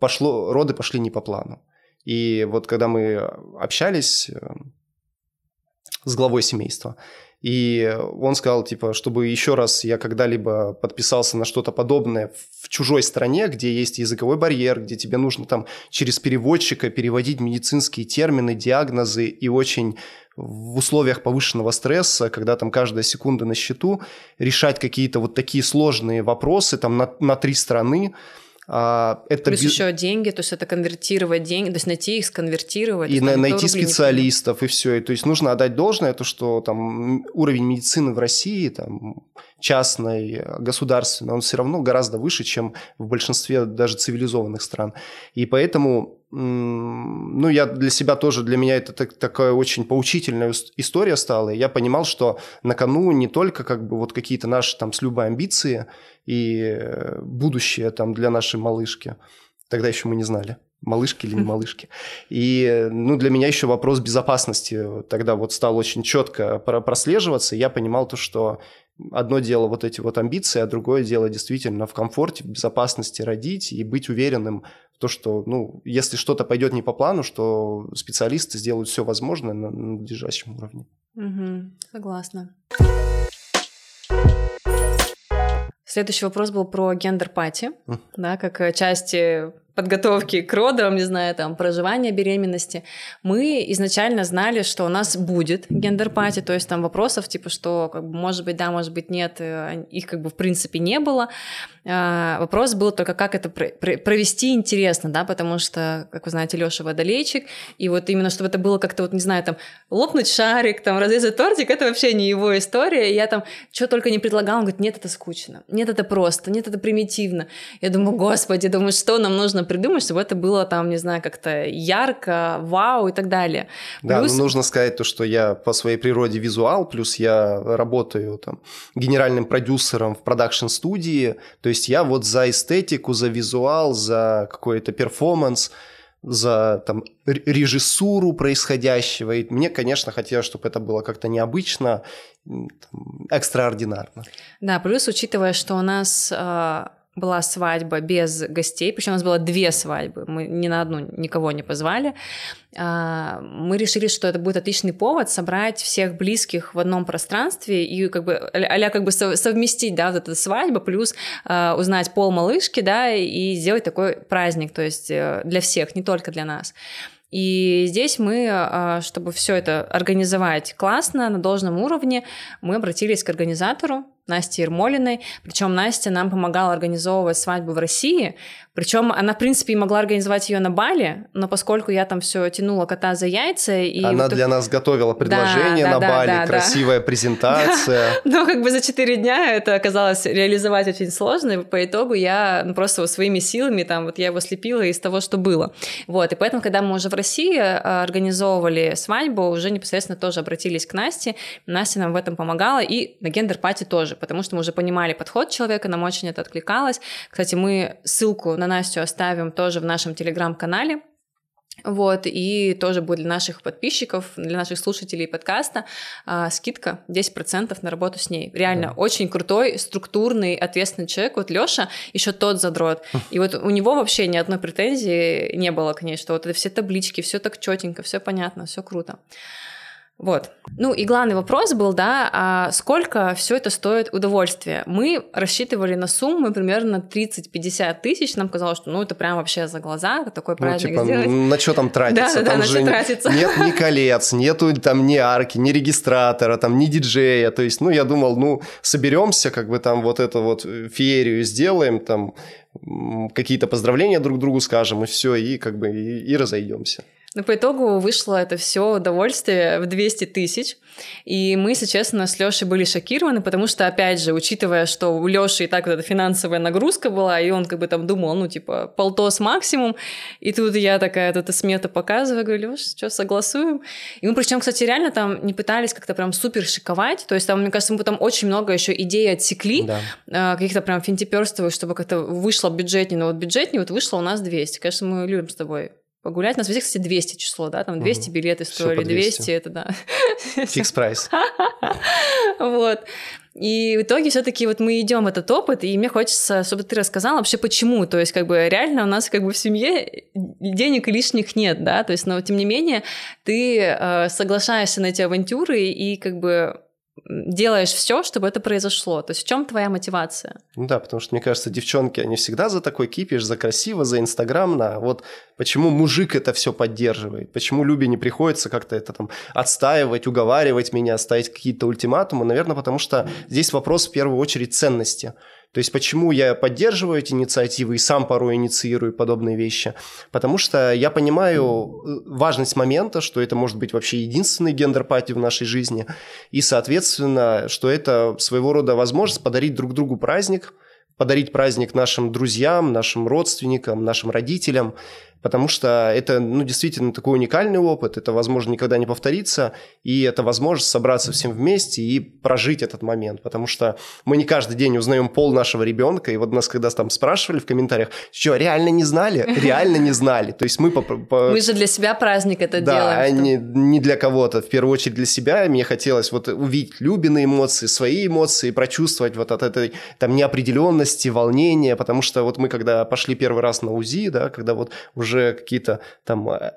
пошло, роды пошли не по плану. И вот когда мы общались э, с главой семейства, и он сказал, типа, чтобы еще раз я когда-либо подписался на что-то подобное в чужой стране, где есть языковой барьер, где тебе нужно там через переводчика переводить медицинские термины, диагнозы и очень в условиях повышенного стресса, когда там каждая секунда на счету, решать какие-то вот такие сложные вопросы там на, на три страны, это Плюс без... еще деньги, то есть это конвертировать деньги, то есть найти их, сконвертировать. И на, найти специалистов, и все. И, то есть нужно отдать должное, то, что там уровень медицины в России, там, частной, государственной, он все равно гораздо выше, чем в большинстве даже цивилизованных стран. И поэтому ну, я для себя тоже, для меня это так, такая очень поучительная история стала. И я понимал, что на кону не только как бы вот какие-то наши там с любой амбиции и э, будущее там для нашей малышки. Тогда еще мы не знали, малышки или не малышки. И, ну, для меня еще вопрос безопасности тогда вот стал очень четко прослеживаться. Я понимал то, что одно дело вот эти вот амбиции, а другое дело действительно в комфорте, в безопасности родить и быть уверенным то, что, ну, если что-то пойдет не по плану, что специалисты сделают все возможное на надлежащем уровне. Угу, согласна. Следующий вопрос был про гендер-пати, mm. да, как э, части подготовки к родам, не знаю, там, проживания беременности, мы изначально знали, что у нас будет гендер-пати, то есть там вопросов, типа, что, как бы, может быть, да, может быть, нет, э, их, как бы, в принципе, не было. А, вопрос был только, как это провести интересно, да, потому что, как вы знаете, Лёша водолейчик, и вот именно, чтобы это было как-то, вот, не знаю, там, лопнуть шарик, там, разрезать тортик, это вообще не его история, и я там что только не предлагала, он говорит, нет, это скучно, нет, это просто, нет, это примитивно. Я думаю, господи, думаю, что нам нужно нужно придумать, чтобы это было там, не знаю, как-то ярко, вау и так далее. Да, плюс... ну, нужно сказать то, что я по своей природе визуал, плюс я работаю там генеральным продюсером в продакшн-студии, то есть я вот за эстетику, за визуал, за какой-то перформанс, за там, режиссуру происходящего. И мне, конечно, хотелось, чтобы это было как-то необычно, там, экстраординарно. Да, плюс учитывая, что у нас а, была свадьба без гостей, причем у нас было две свадьбы, мы ни на одну никого не позвали. А, мы решили, что это будет отличный повод собрать всех близких в одном пространстве и как бы а как бы совместить, да, вот эту свадьбу, плюс а, узнать пол малышки, да, и сделать такой праздник, то есть э, для всех, не только для нас. И здесь мы, чтобы все это организовать классно, на должном уровне, мы обратились к организатору, Насте Ермолиной. Причем Настя нам помогала организовывать свадьбу в России. Причем она, в принципе, могла организовать ее на Бали, но поскольку я там все тянула кота за яйца... И она вот... для нас готовила предложение да, на да, Бали, да, красивая да. презентация. Но как бы за четыре дня это оказалось реализовать очень сложно, и по итогу я ну, просто своими силами, там, вот я его слепила из того, что было. Вот, и поэтому, когда мы уже в России э, организовывали свадьбу, уже непосредственно тоже обратились к Насте, Настя нам в этом помогала, и на гендер-пати тоже, потому что мы уже понимали подход человека, нам очень это откликалось. Кстати, мы ссылку на Настю оставим тоже в нашем телеграм-канале. Вот, и тоже будет для наших подписчиков, для наших слушателей подкаста а, скидка 10% на работу с ней. Реально, да. очень крутой, структурный, ответственный человек. Вот Лёша еще тот задрот. И вот у него вообще ни одной претензии не было к ней, что вот это все таблички, все так четенько, все понятно, все круто. Вот. Ну и главный вопрос был, да, а сколько все это стоит удовольствие? Мы рассчитывали на сумму примерно 30-50 тысяч. Нам казалось, что ну это прям вообще за глаза, такой ну, праздник типа, сделать. На что там тратиться? Да, там да, же на тратиться. нет ни колец, нету там ни арки, ни регистратора, там ни диджея. То есть, ну я думал, ну соберемся, как бы там вот эту вот феерию сделаем, там какие-то поздравления друг другу скажем, и все, и как бы и, и разойдемся. Но по итогу вышло это все удовольствие в 200 тысяч. И мы, если честно, с Лешей были шокированы, потому что, опять же, учитывая, что у Леши и так вот эта финансовая нагрузка была, и он как бы там думал, ну, типа, полтос максимум, и тут я такая, вот эта смета показываю, говорю, Леш, что, согласуем? И мы причем, кстати, реально там не пытались как-то прям супер шиковать, то есть там, мне кажется, мы там очень много еще идей отсекли, да. А, каких-то прям финтиперстовых, чтобы как-то вышло бюджетнее, но вот бюджетнее вот вышло у нас 200. Конечно, мы любим с тобой погулять. У нас везде, кстати, 200 число, да, там 200 угу. билеты стоили, 200. 200 это, да. Фикс прайс. Вот. И в итоге все-таки вот мы идем этот опыт, и мне хочется, чтобы ты рассказал вообще почему. То есть, как бы реально у нас как бы в семье денег лишних нет, да, то есть, но тем не менее ты э, соглашаешься на эти авантюры и как бы делаешь все, чтобы это произошло. То есть в чем твоя мотивация? Ну да, потому что, мне кажется, девчонки, они всегда за такой кипиш, за красиво, за инстаграмно. Вот почему мужик это все поддерживает? Почему Любе не приходится как-то это там отстаивать, уговаривать меня, ставить какие-то ультиматумы? Наверное, потому что здесь вопрос в первую очередь ценности. То есть почему я поддерживаю эти инициативы и сам порой инициирую подобные вещи? Потому что я понимаю э, важность момента, что это может быть вообще единственный гендер-пати в нашей жизни, и, соответственно, что это своего рода возможность подарить друг другу праздник, подарить праздник нашим друзьям, нашим родственникам, нашим родителям, потому что это, ну, действительно такой уникальный опыт, это, возможно, никогда не повторится, и это возможность собраться всем вместе и прожить этот момент, потому что мы не каждый день узнаем пол нашего ребенка, и вот нас когда там спрашивали в комментариях, что, реально не знали? Реально не знали. То есть мы... По, по... Мы же для себя праздник это да, делаем. Да, не, не для кого-то, в первую очередь для себя. Мне хотелось вот увидеть Любины эмоции, свои эмоции, прочувствовать вот от этой там неопределенности, волнения, потому что вот мы когда пошли первый раз на УЗИ, да, когда вот уже уже какие-то там э,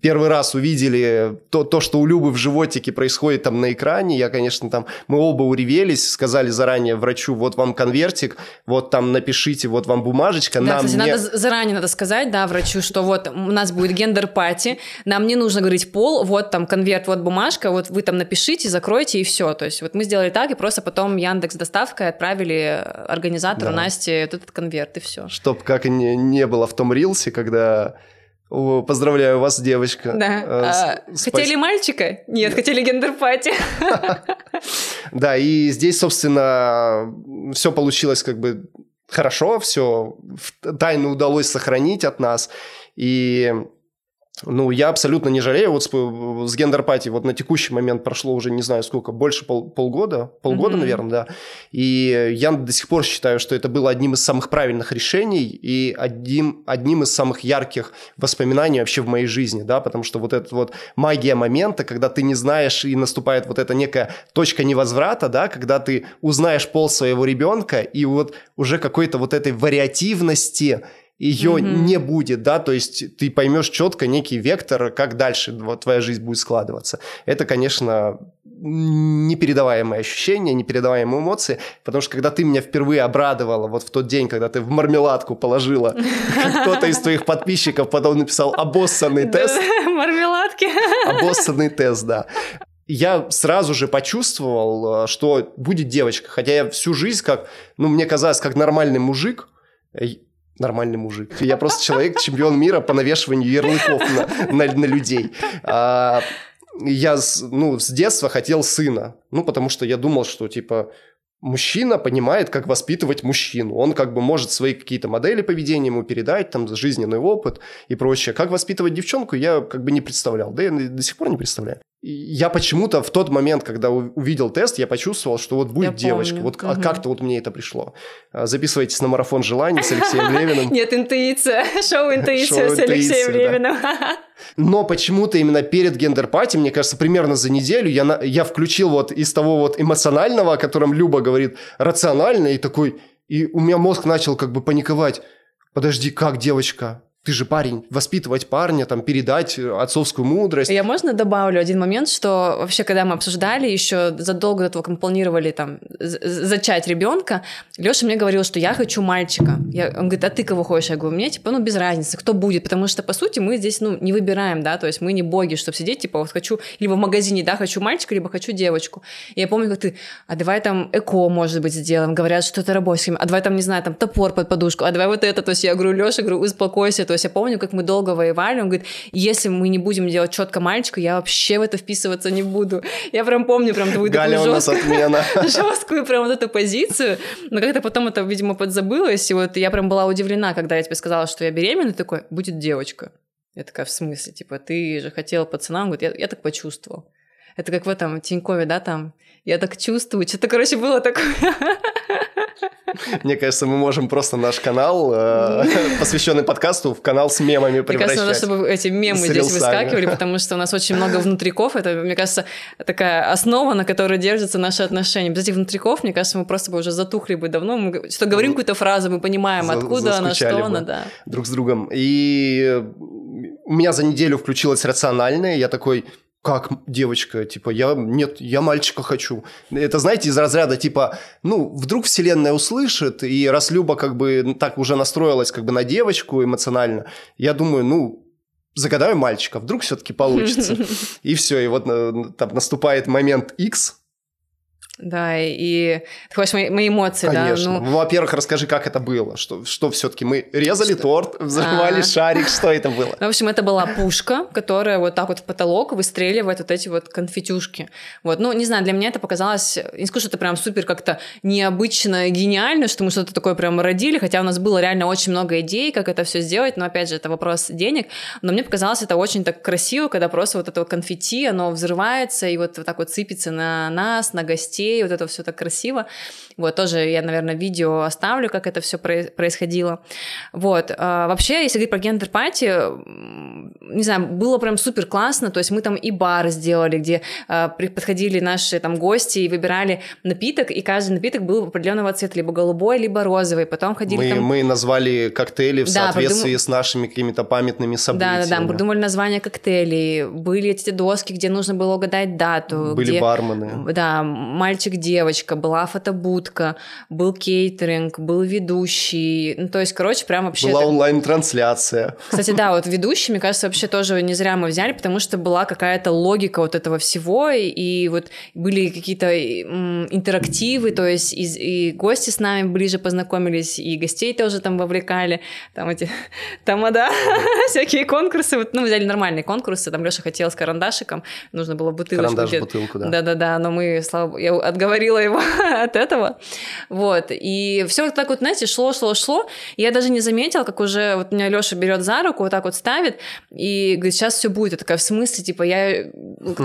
первый раз увидели то, то, что у Любы в животике происходит там на экране, я, конечно, там, мы оба уревелись, сказали заранее врачу, вот вам конвертик, вот там напишите, вот вам бумажечка. Да, нам кстати, не... надо, заранее надо сказать, да, врачу, что вот у нас будет гендер-пати, нам не нужно говорить пол, вот там конверт, вот бумажка, вот вы там напишите, закройте и все. То есть вот мы сделали так, и просто потом Яндекс доставкой отправили организатору да. Насте этот конверт, и все. Чтоб как не, не было в том рилсе, когда о, поздравляю вас, девочка. Да. А, Спас... Хотели мальчика? Нет, хотели гендер-пати. Да, и здесь, собственно, все получилось как бы хорошо, все тайну удалось сохранить от нас. И ну, я абсолютно не жалею. Вот с, с гендер-пати вот на текущий момент прошло уже, не знаю сколько, больше пол, полгода, полгода, mm-hmm. наверное, да. И я до сих пор считаю, что это было одним из самых правильных решений и одним, одним из самых ярких воспоминаний вообще в моей жизни, да, потому что вот эта вот магия момента, когда ты не знаешь и наступает вот эта некая точка невозврата, да, когда ты узнаешь пол своего ребенка и вот уже какой-то вот этой вариативности ее mm-hmm. не будет, да, то есть ты поймешь четко некий вектор, как дальше вот, твоя жизнь будет складываться. Это, конечно, непередаваемые ощущения, непередаваемые эмоции, потому что когда ты меня впервые обрадовала, вот в тот день, когда ты в мармеладку положила, кто-то из твоих подписчиков потом написал обоссанный тест. Мармеладки. Обоссанный тест, да я сразу же почувствовал, э, что будет девочка. Хотя я всю жизнь, как, ну, мне казалось, как нормальный мужик, нормальный мужик. Я просто человек, чемпион мира по навешиванию ярлыков на, на, на людей. А, я ну, с детства хотел сына. Ну, потому что я думал, что, типа, мужчина понимает, как воспитывать мужчину. Он как бы может свои какие-то модели поведения ему передать, там, жизненный опыт и прочее. Как воспитывать девчонку, я как бы не представлял. Да я до сих пор не представляю я почему-то в тот момент, когда увидел тест, я почувствовал, что вот будет я девочка. Помню. Вот угу. как-то вот мне это пришло. А, записывайтесь на марафон желаний с Алексеем Левиным. Нет, интуиция. Шоу интуиция с Алексеем Левиным. Но почему-то именно перед гендер-пати, мне кажется, примерно за неделю я, я включил вот из того вот эмоционального, о котором Люба говорит, рационально, и такой... И у меня мозг начал как бы паниковать. Подожди, как девочка? Ты же парень, воспитывать парня, там, передать отцовскую мудрость. Я можно добавлю один момент, что вообще, когда мы обсуждали, еще задолго до того, как мы планировали там зачать ребенка, Леша мне говорил, что я хочу мальчика. Я, он говорит, а ты кого хочешь? Я говорю, мне типа, ну, без разницы, кто будет, потому что, по сути, мы здесь, ну, не выбираем, да, то есть мы не боги, чтобы сидеть, типа, вот хочу, либо в магазине, да, хочу мальчика, либо хочу девочку. И я помню, как ты, а давай там эко, может быть, сделаем, говорят, что это рабочим, а давай там, не знаю, там топор под подушку, а давай вот это, то есть я говорю, Леша, говорю, успокойся, то есть я помню, как мы долго воевали, он говорит, если мы не будем делать четко мальчика, я вообще в это вписываться не буду. Я прям помню прям твою Галя такую жесткую, жесткую прям вот эту позицию, но как-то потом это, видимо, подзабылось, и вот я прям была удивлена, когда я тебе сказала, что я беременна, такой, будет девочка. Я такая, в смысле? Типа, ты же хотела пацана? Он говорит, я, я так почувствовал. Это как в этом Тинькове, да, там, я так чувствую. Что-то, короче, было такое. Мне кажется, мы можем просто наш канал, э, посвященный подкасту, в канал с мемами превращать. Мне кажется, надо, чтобы эти мемы здесь выскакивали, потому что у нас очень много внутриков. Это, мне кажется, такая основа, на которой держатся наши отношения. Без этих внутриков, мне кажется, мы просто бы уже затухли бы давно. Мы что говорим какую-то фразу, мы понимаем, откуда она, что она, да. Друг с другом. И у меня за неделю включилось рациональное. Я такой, как девочка, типа, я, нет, я мальчика хочу. Это, знаете, из разряда, типа, ну, вдруг вселенная услышит, и раз Люба как бы так уже настроилась как бы на девочку эмоционально, я думаю, ну, загадаю мальчика, вдруг все-таки получится. И все, и вот э, там наступает момент X, Да, и ты хочешь мои, мои эмоции, Конечно. да? Ну, во-первых, расскажи, как это было. Что, что все-таки мы резали что? торт, взрывали а шарик, что это было? Ну, в общем, это была пушка, которая вот так вот в потолок выстреливает вот эти вот конфетюшки. Вот, ну, не знаю, для меня это показалось, не скажу, что это прям супер как-то необычно гениально, что мы что-то такое прям родили, хотя у нас было реально очень много идей, как это все сделать, но опять же, это вопрос денег. Но мне показалось это очень так красиво, когда просто вот это конфетти, оно взрывается и вот, вот так вот сыпется на нас, на гостей, детей, вот это все так красиво. Вот, тоже я, наверное, видео оставлю, как это все происходило. Вот. А, вообще, если говорить про гендер-пати, не знаю, было прям супер классно, то есть мы там и бар сделали, где а, подходили наши там гости и выбирали напиток, и каждый напиток был определенного цвета, либо голубой, либо розовый. Потом ходили мы, там... Мы назвали коктейли в да, соответствии придум... с нашими какими-то памятными событиями. Да-да-да, мы придумали название коктейлей, были эти доски, где нужно было угадать дату. Были где... бармены. Да, мальчик-девочка, была фотобудка, будка, был кейтеринг, был ведущий. Ну, то есть, короче, прям вообще... Была онлайн-трансляция. Кстати, да, вот ведущий, мне кажется, вообще тоже не зря мы взяли, потому что была какая-то логика вот этого всего, и вот были какие-то интерактивы, то есть и, и гости с нами ближе познакомились, и гостей тоже там вовлекали, там эти тамада, всякие конкурсы, вот, ну, взяли нормальные конкурсы, там Леша хотел с карандашиком, нужно было бутылочку. Карандаш, бутылку, да. Да-да-да, но мы, слава я отговорила его от этого, вот. И все так вот, знаете, шло, шло, шло. Я даже не заметила, как уже вот меня Леша берет за руку, вот так вот ставит, и говорит, сейчас все будет. Я такая, в смысле, типа, я...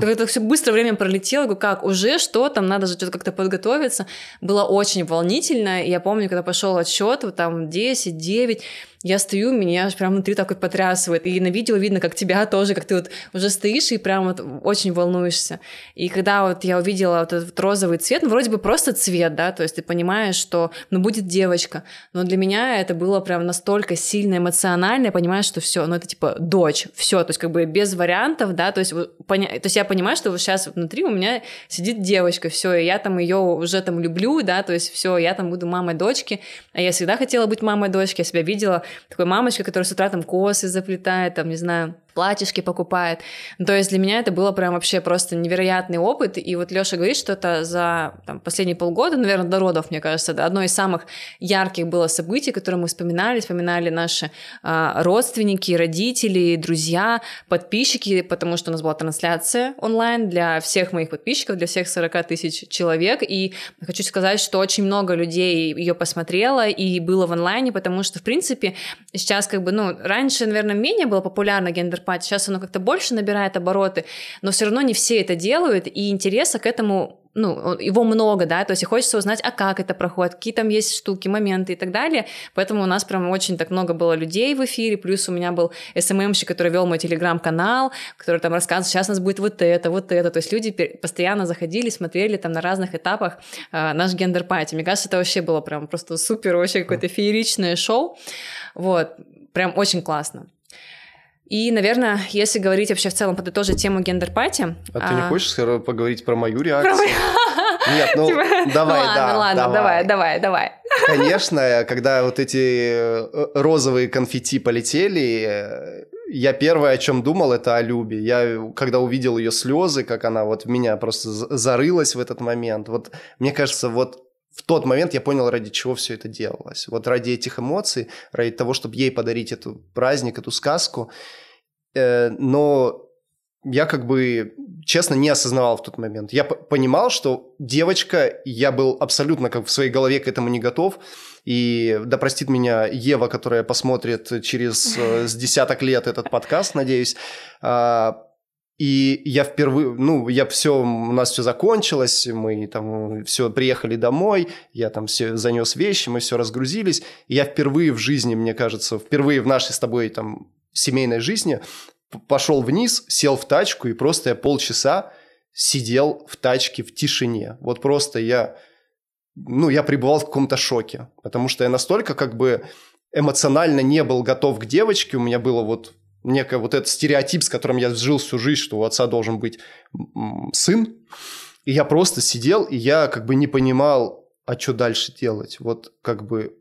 Это все быстро время пролетело, говорю, как, уже что там, надо же что-то как-то подготовиться. Было очень волнительно. Я помню, когда пошел отсчет, вот там 10, 9, я стою, меня прям внутри так вот потрясывает. И на видео видно, как тебя тоже, как ты вот уже стоишь и прям вот очень волнуешься. И когда вот я увидела вот этот розовый цвет, ну, вроде бы просто цвет, да, то есть ты понимаешь, что, ну, будет девочка. Но для меня это было прям настолько сильно эмоционально, я понимаю, что все, ну, это типа дочь, все, то есть как бы без вариантов, да, то есть, поня... то есть я понимаю, что вот сейчас внутри у меня сидит девочка, все, и я там ее уже там люблю, да, то есть все, я там буду мамой дочки, а я всегда хотела быть мамой дочки, я себя видела такой мамочкой, которая с утра там косы заплетает, там, не знаю, платьишки покупает. То есть для меня это было прям вообще просто невероятный опыт. И вот Лёша говорит, что это за там, последние полгода, наверное, до родов, мне кажется, это одно из самых ярких было событий, которые мы вспоминали, вспоминали наши а, родственники, родители, друзья, подписчики, потому что у нас была трансляция онлайн для всех моих подписчиков, для всех 40 тысяч человек. И хочу сказать, что очень много людей ее посмотрело и было в онлайне, потому что, в принципе, сейчас как бы, ну, раньше, наверное, менее было популярно гендер гендер Сейчас оно как-то больше набирает обороты, но все равно не все это делают, и интереса к этому ну, его много, да, то есть хочется узнать, а как это проходит, какие там есть штуки, моменты и так далее. Поэтому у нас прям очень так много было людей в эфире, плюс у меня был СММщик, который вел мой телеграм-канал, который там рассказывал, сейчас у нас будет вот это, вот это. То есть люди постоянно заходили, смотрели там на разных этапах э, наш гендер-пати. Мне кажется, это вообще было прям просто супер, вообще какое-то фееричное шоу. Вот, прям очень классно. И, наверное, если говорить вообще в целом, подытожить тему гендер-пати... А, а ты не хочешь поговорить про мою реакцию? Нет, ну типа... давай, ладно, да. Ладно, давай, давай, давай. Конечно, когда вот эти э, розовые конфетти полетели, я первое, о чем думал, это о Любе. Я, когда увидел ее слезы, как она вот в меня просто зарылась в этот момент, вот мне кажется, вот в тот момент я понял, ради чего все это делалось. Вот ради этих эмоций, ради того, чтобы ей подарить эту праздник, эту сказку. Э, но я как бы, честно, не осознавал в тот момент. Я понимал, что девочка, я был абсолютно как в своей голове к этому не готов. И да простит меня Ева, которая посмотрит через э, с десяток лет этот подкаст, надеюсь. И я впервые, ну, я все, у нас все закончилось, мы там все приехали домой, я там все занес вещи, мы все разгрузились. И я впервые в жизни, мне кажется, впервые в нашей с тобой там семейной жизни пошел вниз, сел в тачку и просто я полчаса сидел в тачке в тишине. Вот просто я, ну, я пребывал в каком-то шоке, потому что я настолько как бы эмоционально не был готов к девочке, у меня было вот некое вот этот стереотип, с которым я жил всю жизнь, что у отца должен быть сын. И я просто сидел, и я как бы не понимал, а что дальше делать. Вот как бы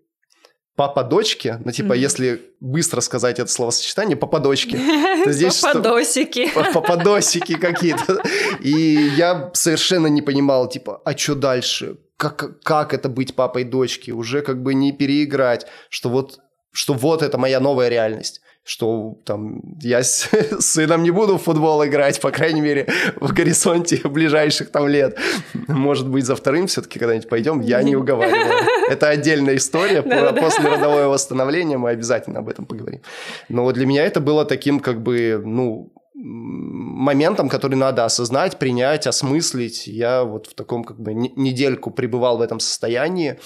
папа дочки, ну типа, mm-hmm. если быстро сказать это словосочетание, папа-дочки, то здесь Пападосики. Пападосики какие-то. И я совершенно не понимал, типа, а что дальше? Как, как это быть папой дочки? Уже как бы не переиграть, что вот, что вот это моя новая реальность что там я с, с сыном не буду в футбол играть, по крайней мере, в горизонте ближайших там лет. Может быть, за вторым все-таки когда-нибудь пойдем, я не уговариваю. Это отдельная история. После родового восстановления мы обязательно об этом поговорим. Но для меня это было таким как бы, ну, моментом, который надо осознать, принять, осмыслить. Я вот в таком как бы недельку пребывал в этом состоянии,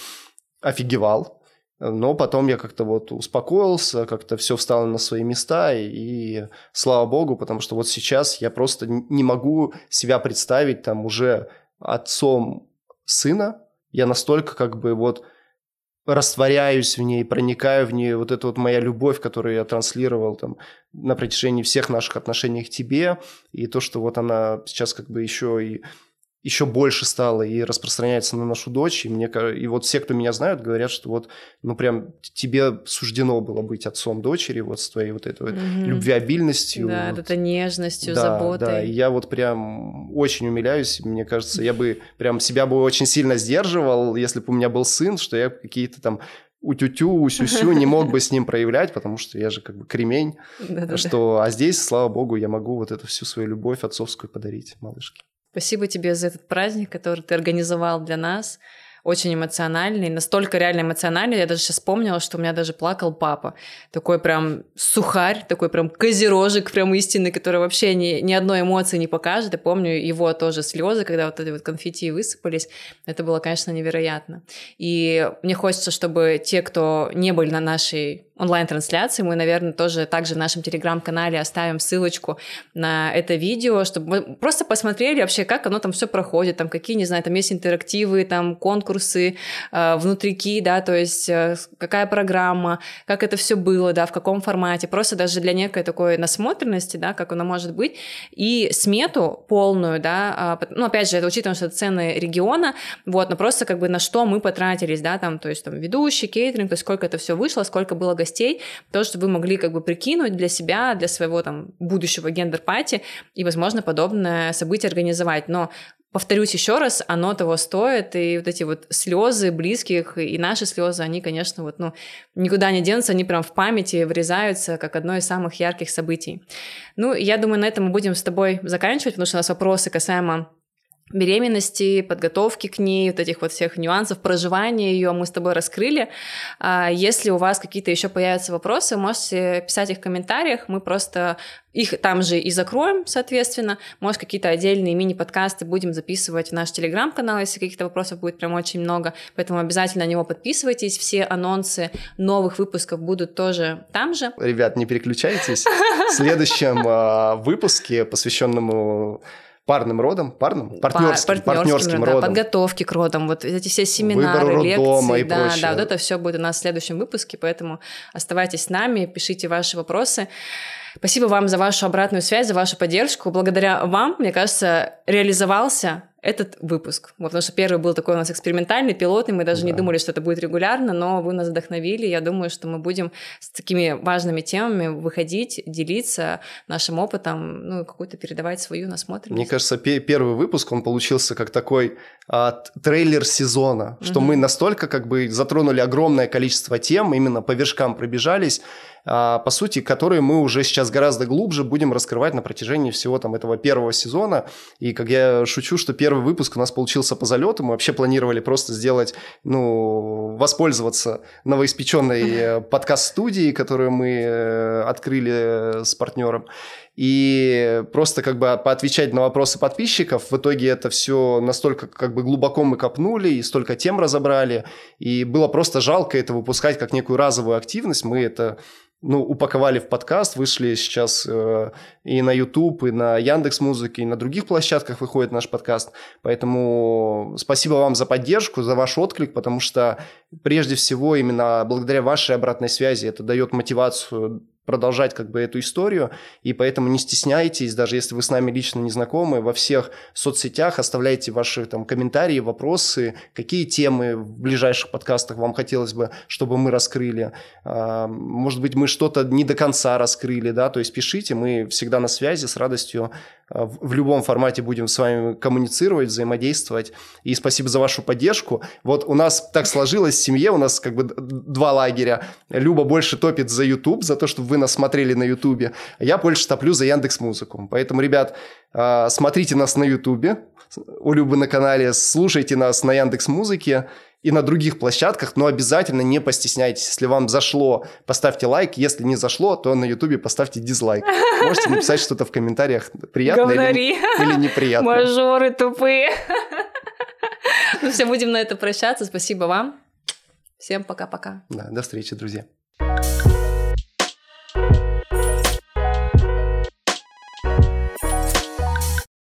офигевал но потом я как-то вот успокоился, как-то все встало на свои места, и, и слава богу, потому что вот сейчас я просто не могу себя представить там уже отцом сына. Я настолько как бы вот растворяюсь в ней, проникаю в нее, вот это вот моя любовь, которую я транслировал там на протяжении всех наших отношений к тебе, и то, что вот она сейчас как бы еще и еще больше стало и распространяется на нашу дочь. И, мне, и вот все, кто меня знают, говорят, что вот, ну, прям тебе суждено было быть отцом дочери вот с твоей вот этой mm-hmm. любвеобильностью. Да, вот. это нежностью, да, заботой. Да, и я вот прям очень умиляюсь. Мне кажется, я бы прям себя бы очень сильно сдерживал, если бы у меня был сын, что я какие-то там утю-тю, усю-сю не мог бы с ним проявлять, потому что я же как бы кремень. Что, а здесь, слава богу, я могу вот эту всю свою любовь отцовскую подарить малышке. Спасибо тебе за этот праздник, который ты организовал для нас очень эмоциональный, настолько реально эмоциональный. Я даже сейчас вспомнила, что у меня даже плакал папа. Такой прям сухарь, такой прям козерожек, прям истинный, который вообще ни, ни одной эмоции не покажет. Я помню его тоже слезы, когда вот эти вот конфетти высыпались. Это было, конечно, невероятно. И мне хочется, чтобы те, кто не были на нашей онлайн-трансляции. Мы, наверное, тоже также в нашем телеграм-канале оставим ссылочку на это видео, чтобы мы просто посмотрели вообще, как оно там все проходит, там какие, не знаю, там есть интерактивы, там конкурсы, э, внутрики, да, то есть э, какая программа, как это все было, да, в каком формате, просто даже для некой такой насмотренности, да, как оно может быть, и смету полную, да, э, ну, опять же, это учитывая, что это цены региона, вот, но просто как бы на что мы потратились, да, там, то есть там ведущий, кейтеринг, то есть сколько это все вышло, сколько было гостей, то, что вы могли как бы прикинуть для себя, для своего там будущего гендер-пати и, возможно, подобное событие организовать. Но повторюсь еще раз, оно того стоит, и вот эти вот слезы близких и наши слезы, они, конечно, вот, ну, никуда не денутся, они прям в памяти врезаются, как одно из самых ярких событий. Ну, я думаю, на этом мы будем с тобой заканчивать, потому что у нас вопросы касаемо беременности, подготовки к ней, вот этих вот всех нюансов, проживания ее мы с тобой раскрыли. А если у вас какие-то еще появятся вопросы, можете писать их в комментариях, мы просто их там же и закроем, соответственно. Может, какие-то отдельные мини-подкасты будем записывать в наш телеграм-канал, если каких-то вопросов будет прям очень много. Поэтому обязательно на него подписывайтесь. Все анонсы новых выпусков будут тоже там же. Ребят, не переключайтесь. В следующем а, выпуске, посвященному парным родом, парным, партнерским, Пар- партнерским родом. Да, подготовки к родам, вот эти все семинары, лекции, и да, прочее. да, вот это все будет у нас в следующем выпуске, поэтому оставайтесь с нами, пишите ваши вопросы. Спасибо вам за вашу обратную связь, за вашу поддержку. Благодаря вам, мне кажется, реализовался этот выпуск. Вот, потому что первый был такой у нас экспериментальный, пилотный, мы даже да. не думали, что это будет регулярно, но вы нас вдохновили. Я думаю, что мы будем с такими важными темами выходить, делиться нашим опытом, ну, какую-то передавать свою насмотренность. Мне кажется, первый выпуск, он получился как такой а, трейлер сезона, что угу. мы настолько как бы затронули огромное количество тем, именно по вершкам пробежались, по сути, которые мы уже сейчас гораздо глубже будем раскрывать на протяжении всего там этого первого сезона. И как я шучу, что первый выпуск у нас получился по залету, мы вообще планировали просто сделать, ну, воспользоваться новоиспеченной э, подкаст-студией, которую мы э, открыли с партнером и просто как бы поотвечать на вопросы подписчиков. В итоге это все настолько как бы глубоко мы копнули и столько тем разобрали, и было просто жалко это выпускать как некую разовую активность. Мы это ну, упаковали в подкаст, вышли сейчас э, и на YouTube, и на Яндекс Музыке, и на других площадках выходит наш подкаст. Поэтому спасибо вам за поддержку, за ваш отклик, потому что прежде всего именно благодаря вашей обратной связи это дает мотивацию продолжать как бы эту историю, и поэтому не стесняйтесь, даже если вы с нами лично не знакомы, во всех соцсетях оставляйте ваши там комментарии, вопросы, какие темы в ближайших подкастах вам хотелось бы, чтобы мы раскрыли. А, может быть, мы что-то не до конца раскрыли, да, то есть пишите, мы всегда на связи, с радостью в любом формате будем с вами коммуницировать, взаимодействовать. И спасибо за вашу поддержку. Вот у нас так сложилось в семье, у нас как бы два лагеря. Люба больше топит за YouTube, за то, чтобы вы нас смотрели на YouTube. А я больше топлю за Яндекс Музыку. Поэтому, ребят, а, смотрите нас на YouTube, у Любы на канале, слушайте нас на Яндекс Музыке и на других площадках, но обязательно не постесняйтесь. Если вам зашло, поставьте лайк. Если не зашло, то на ютубе поставьте дизлайк. Можете написать что-то в комментариях, приятно или, или неприятно. Мажоры тупые. Ну все, будем на это прощаться. Спасибо вам. Всем пока-пока. Да, до встречи, друзья.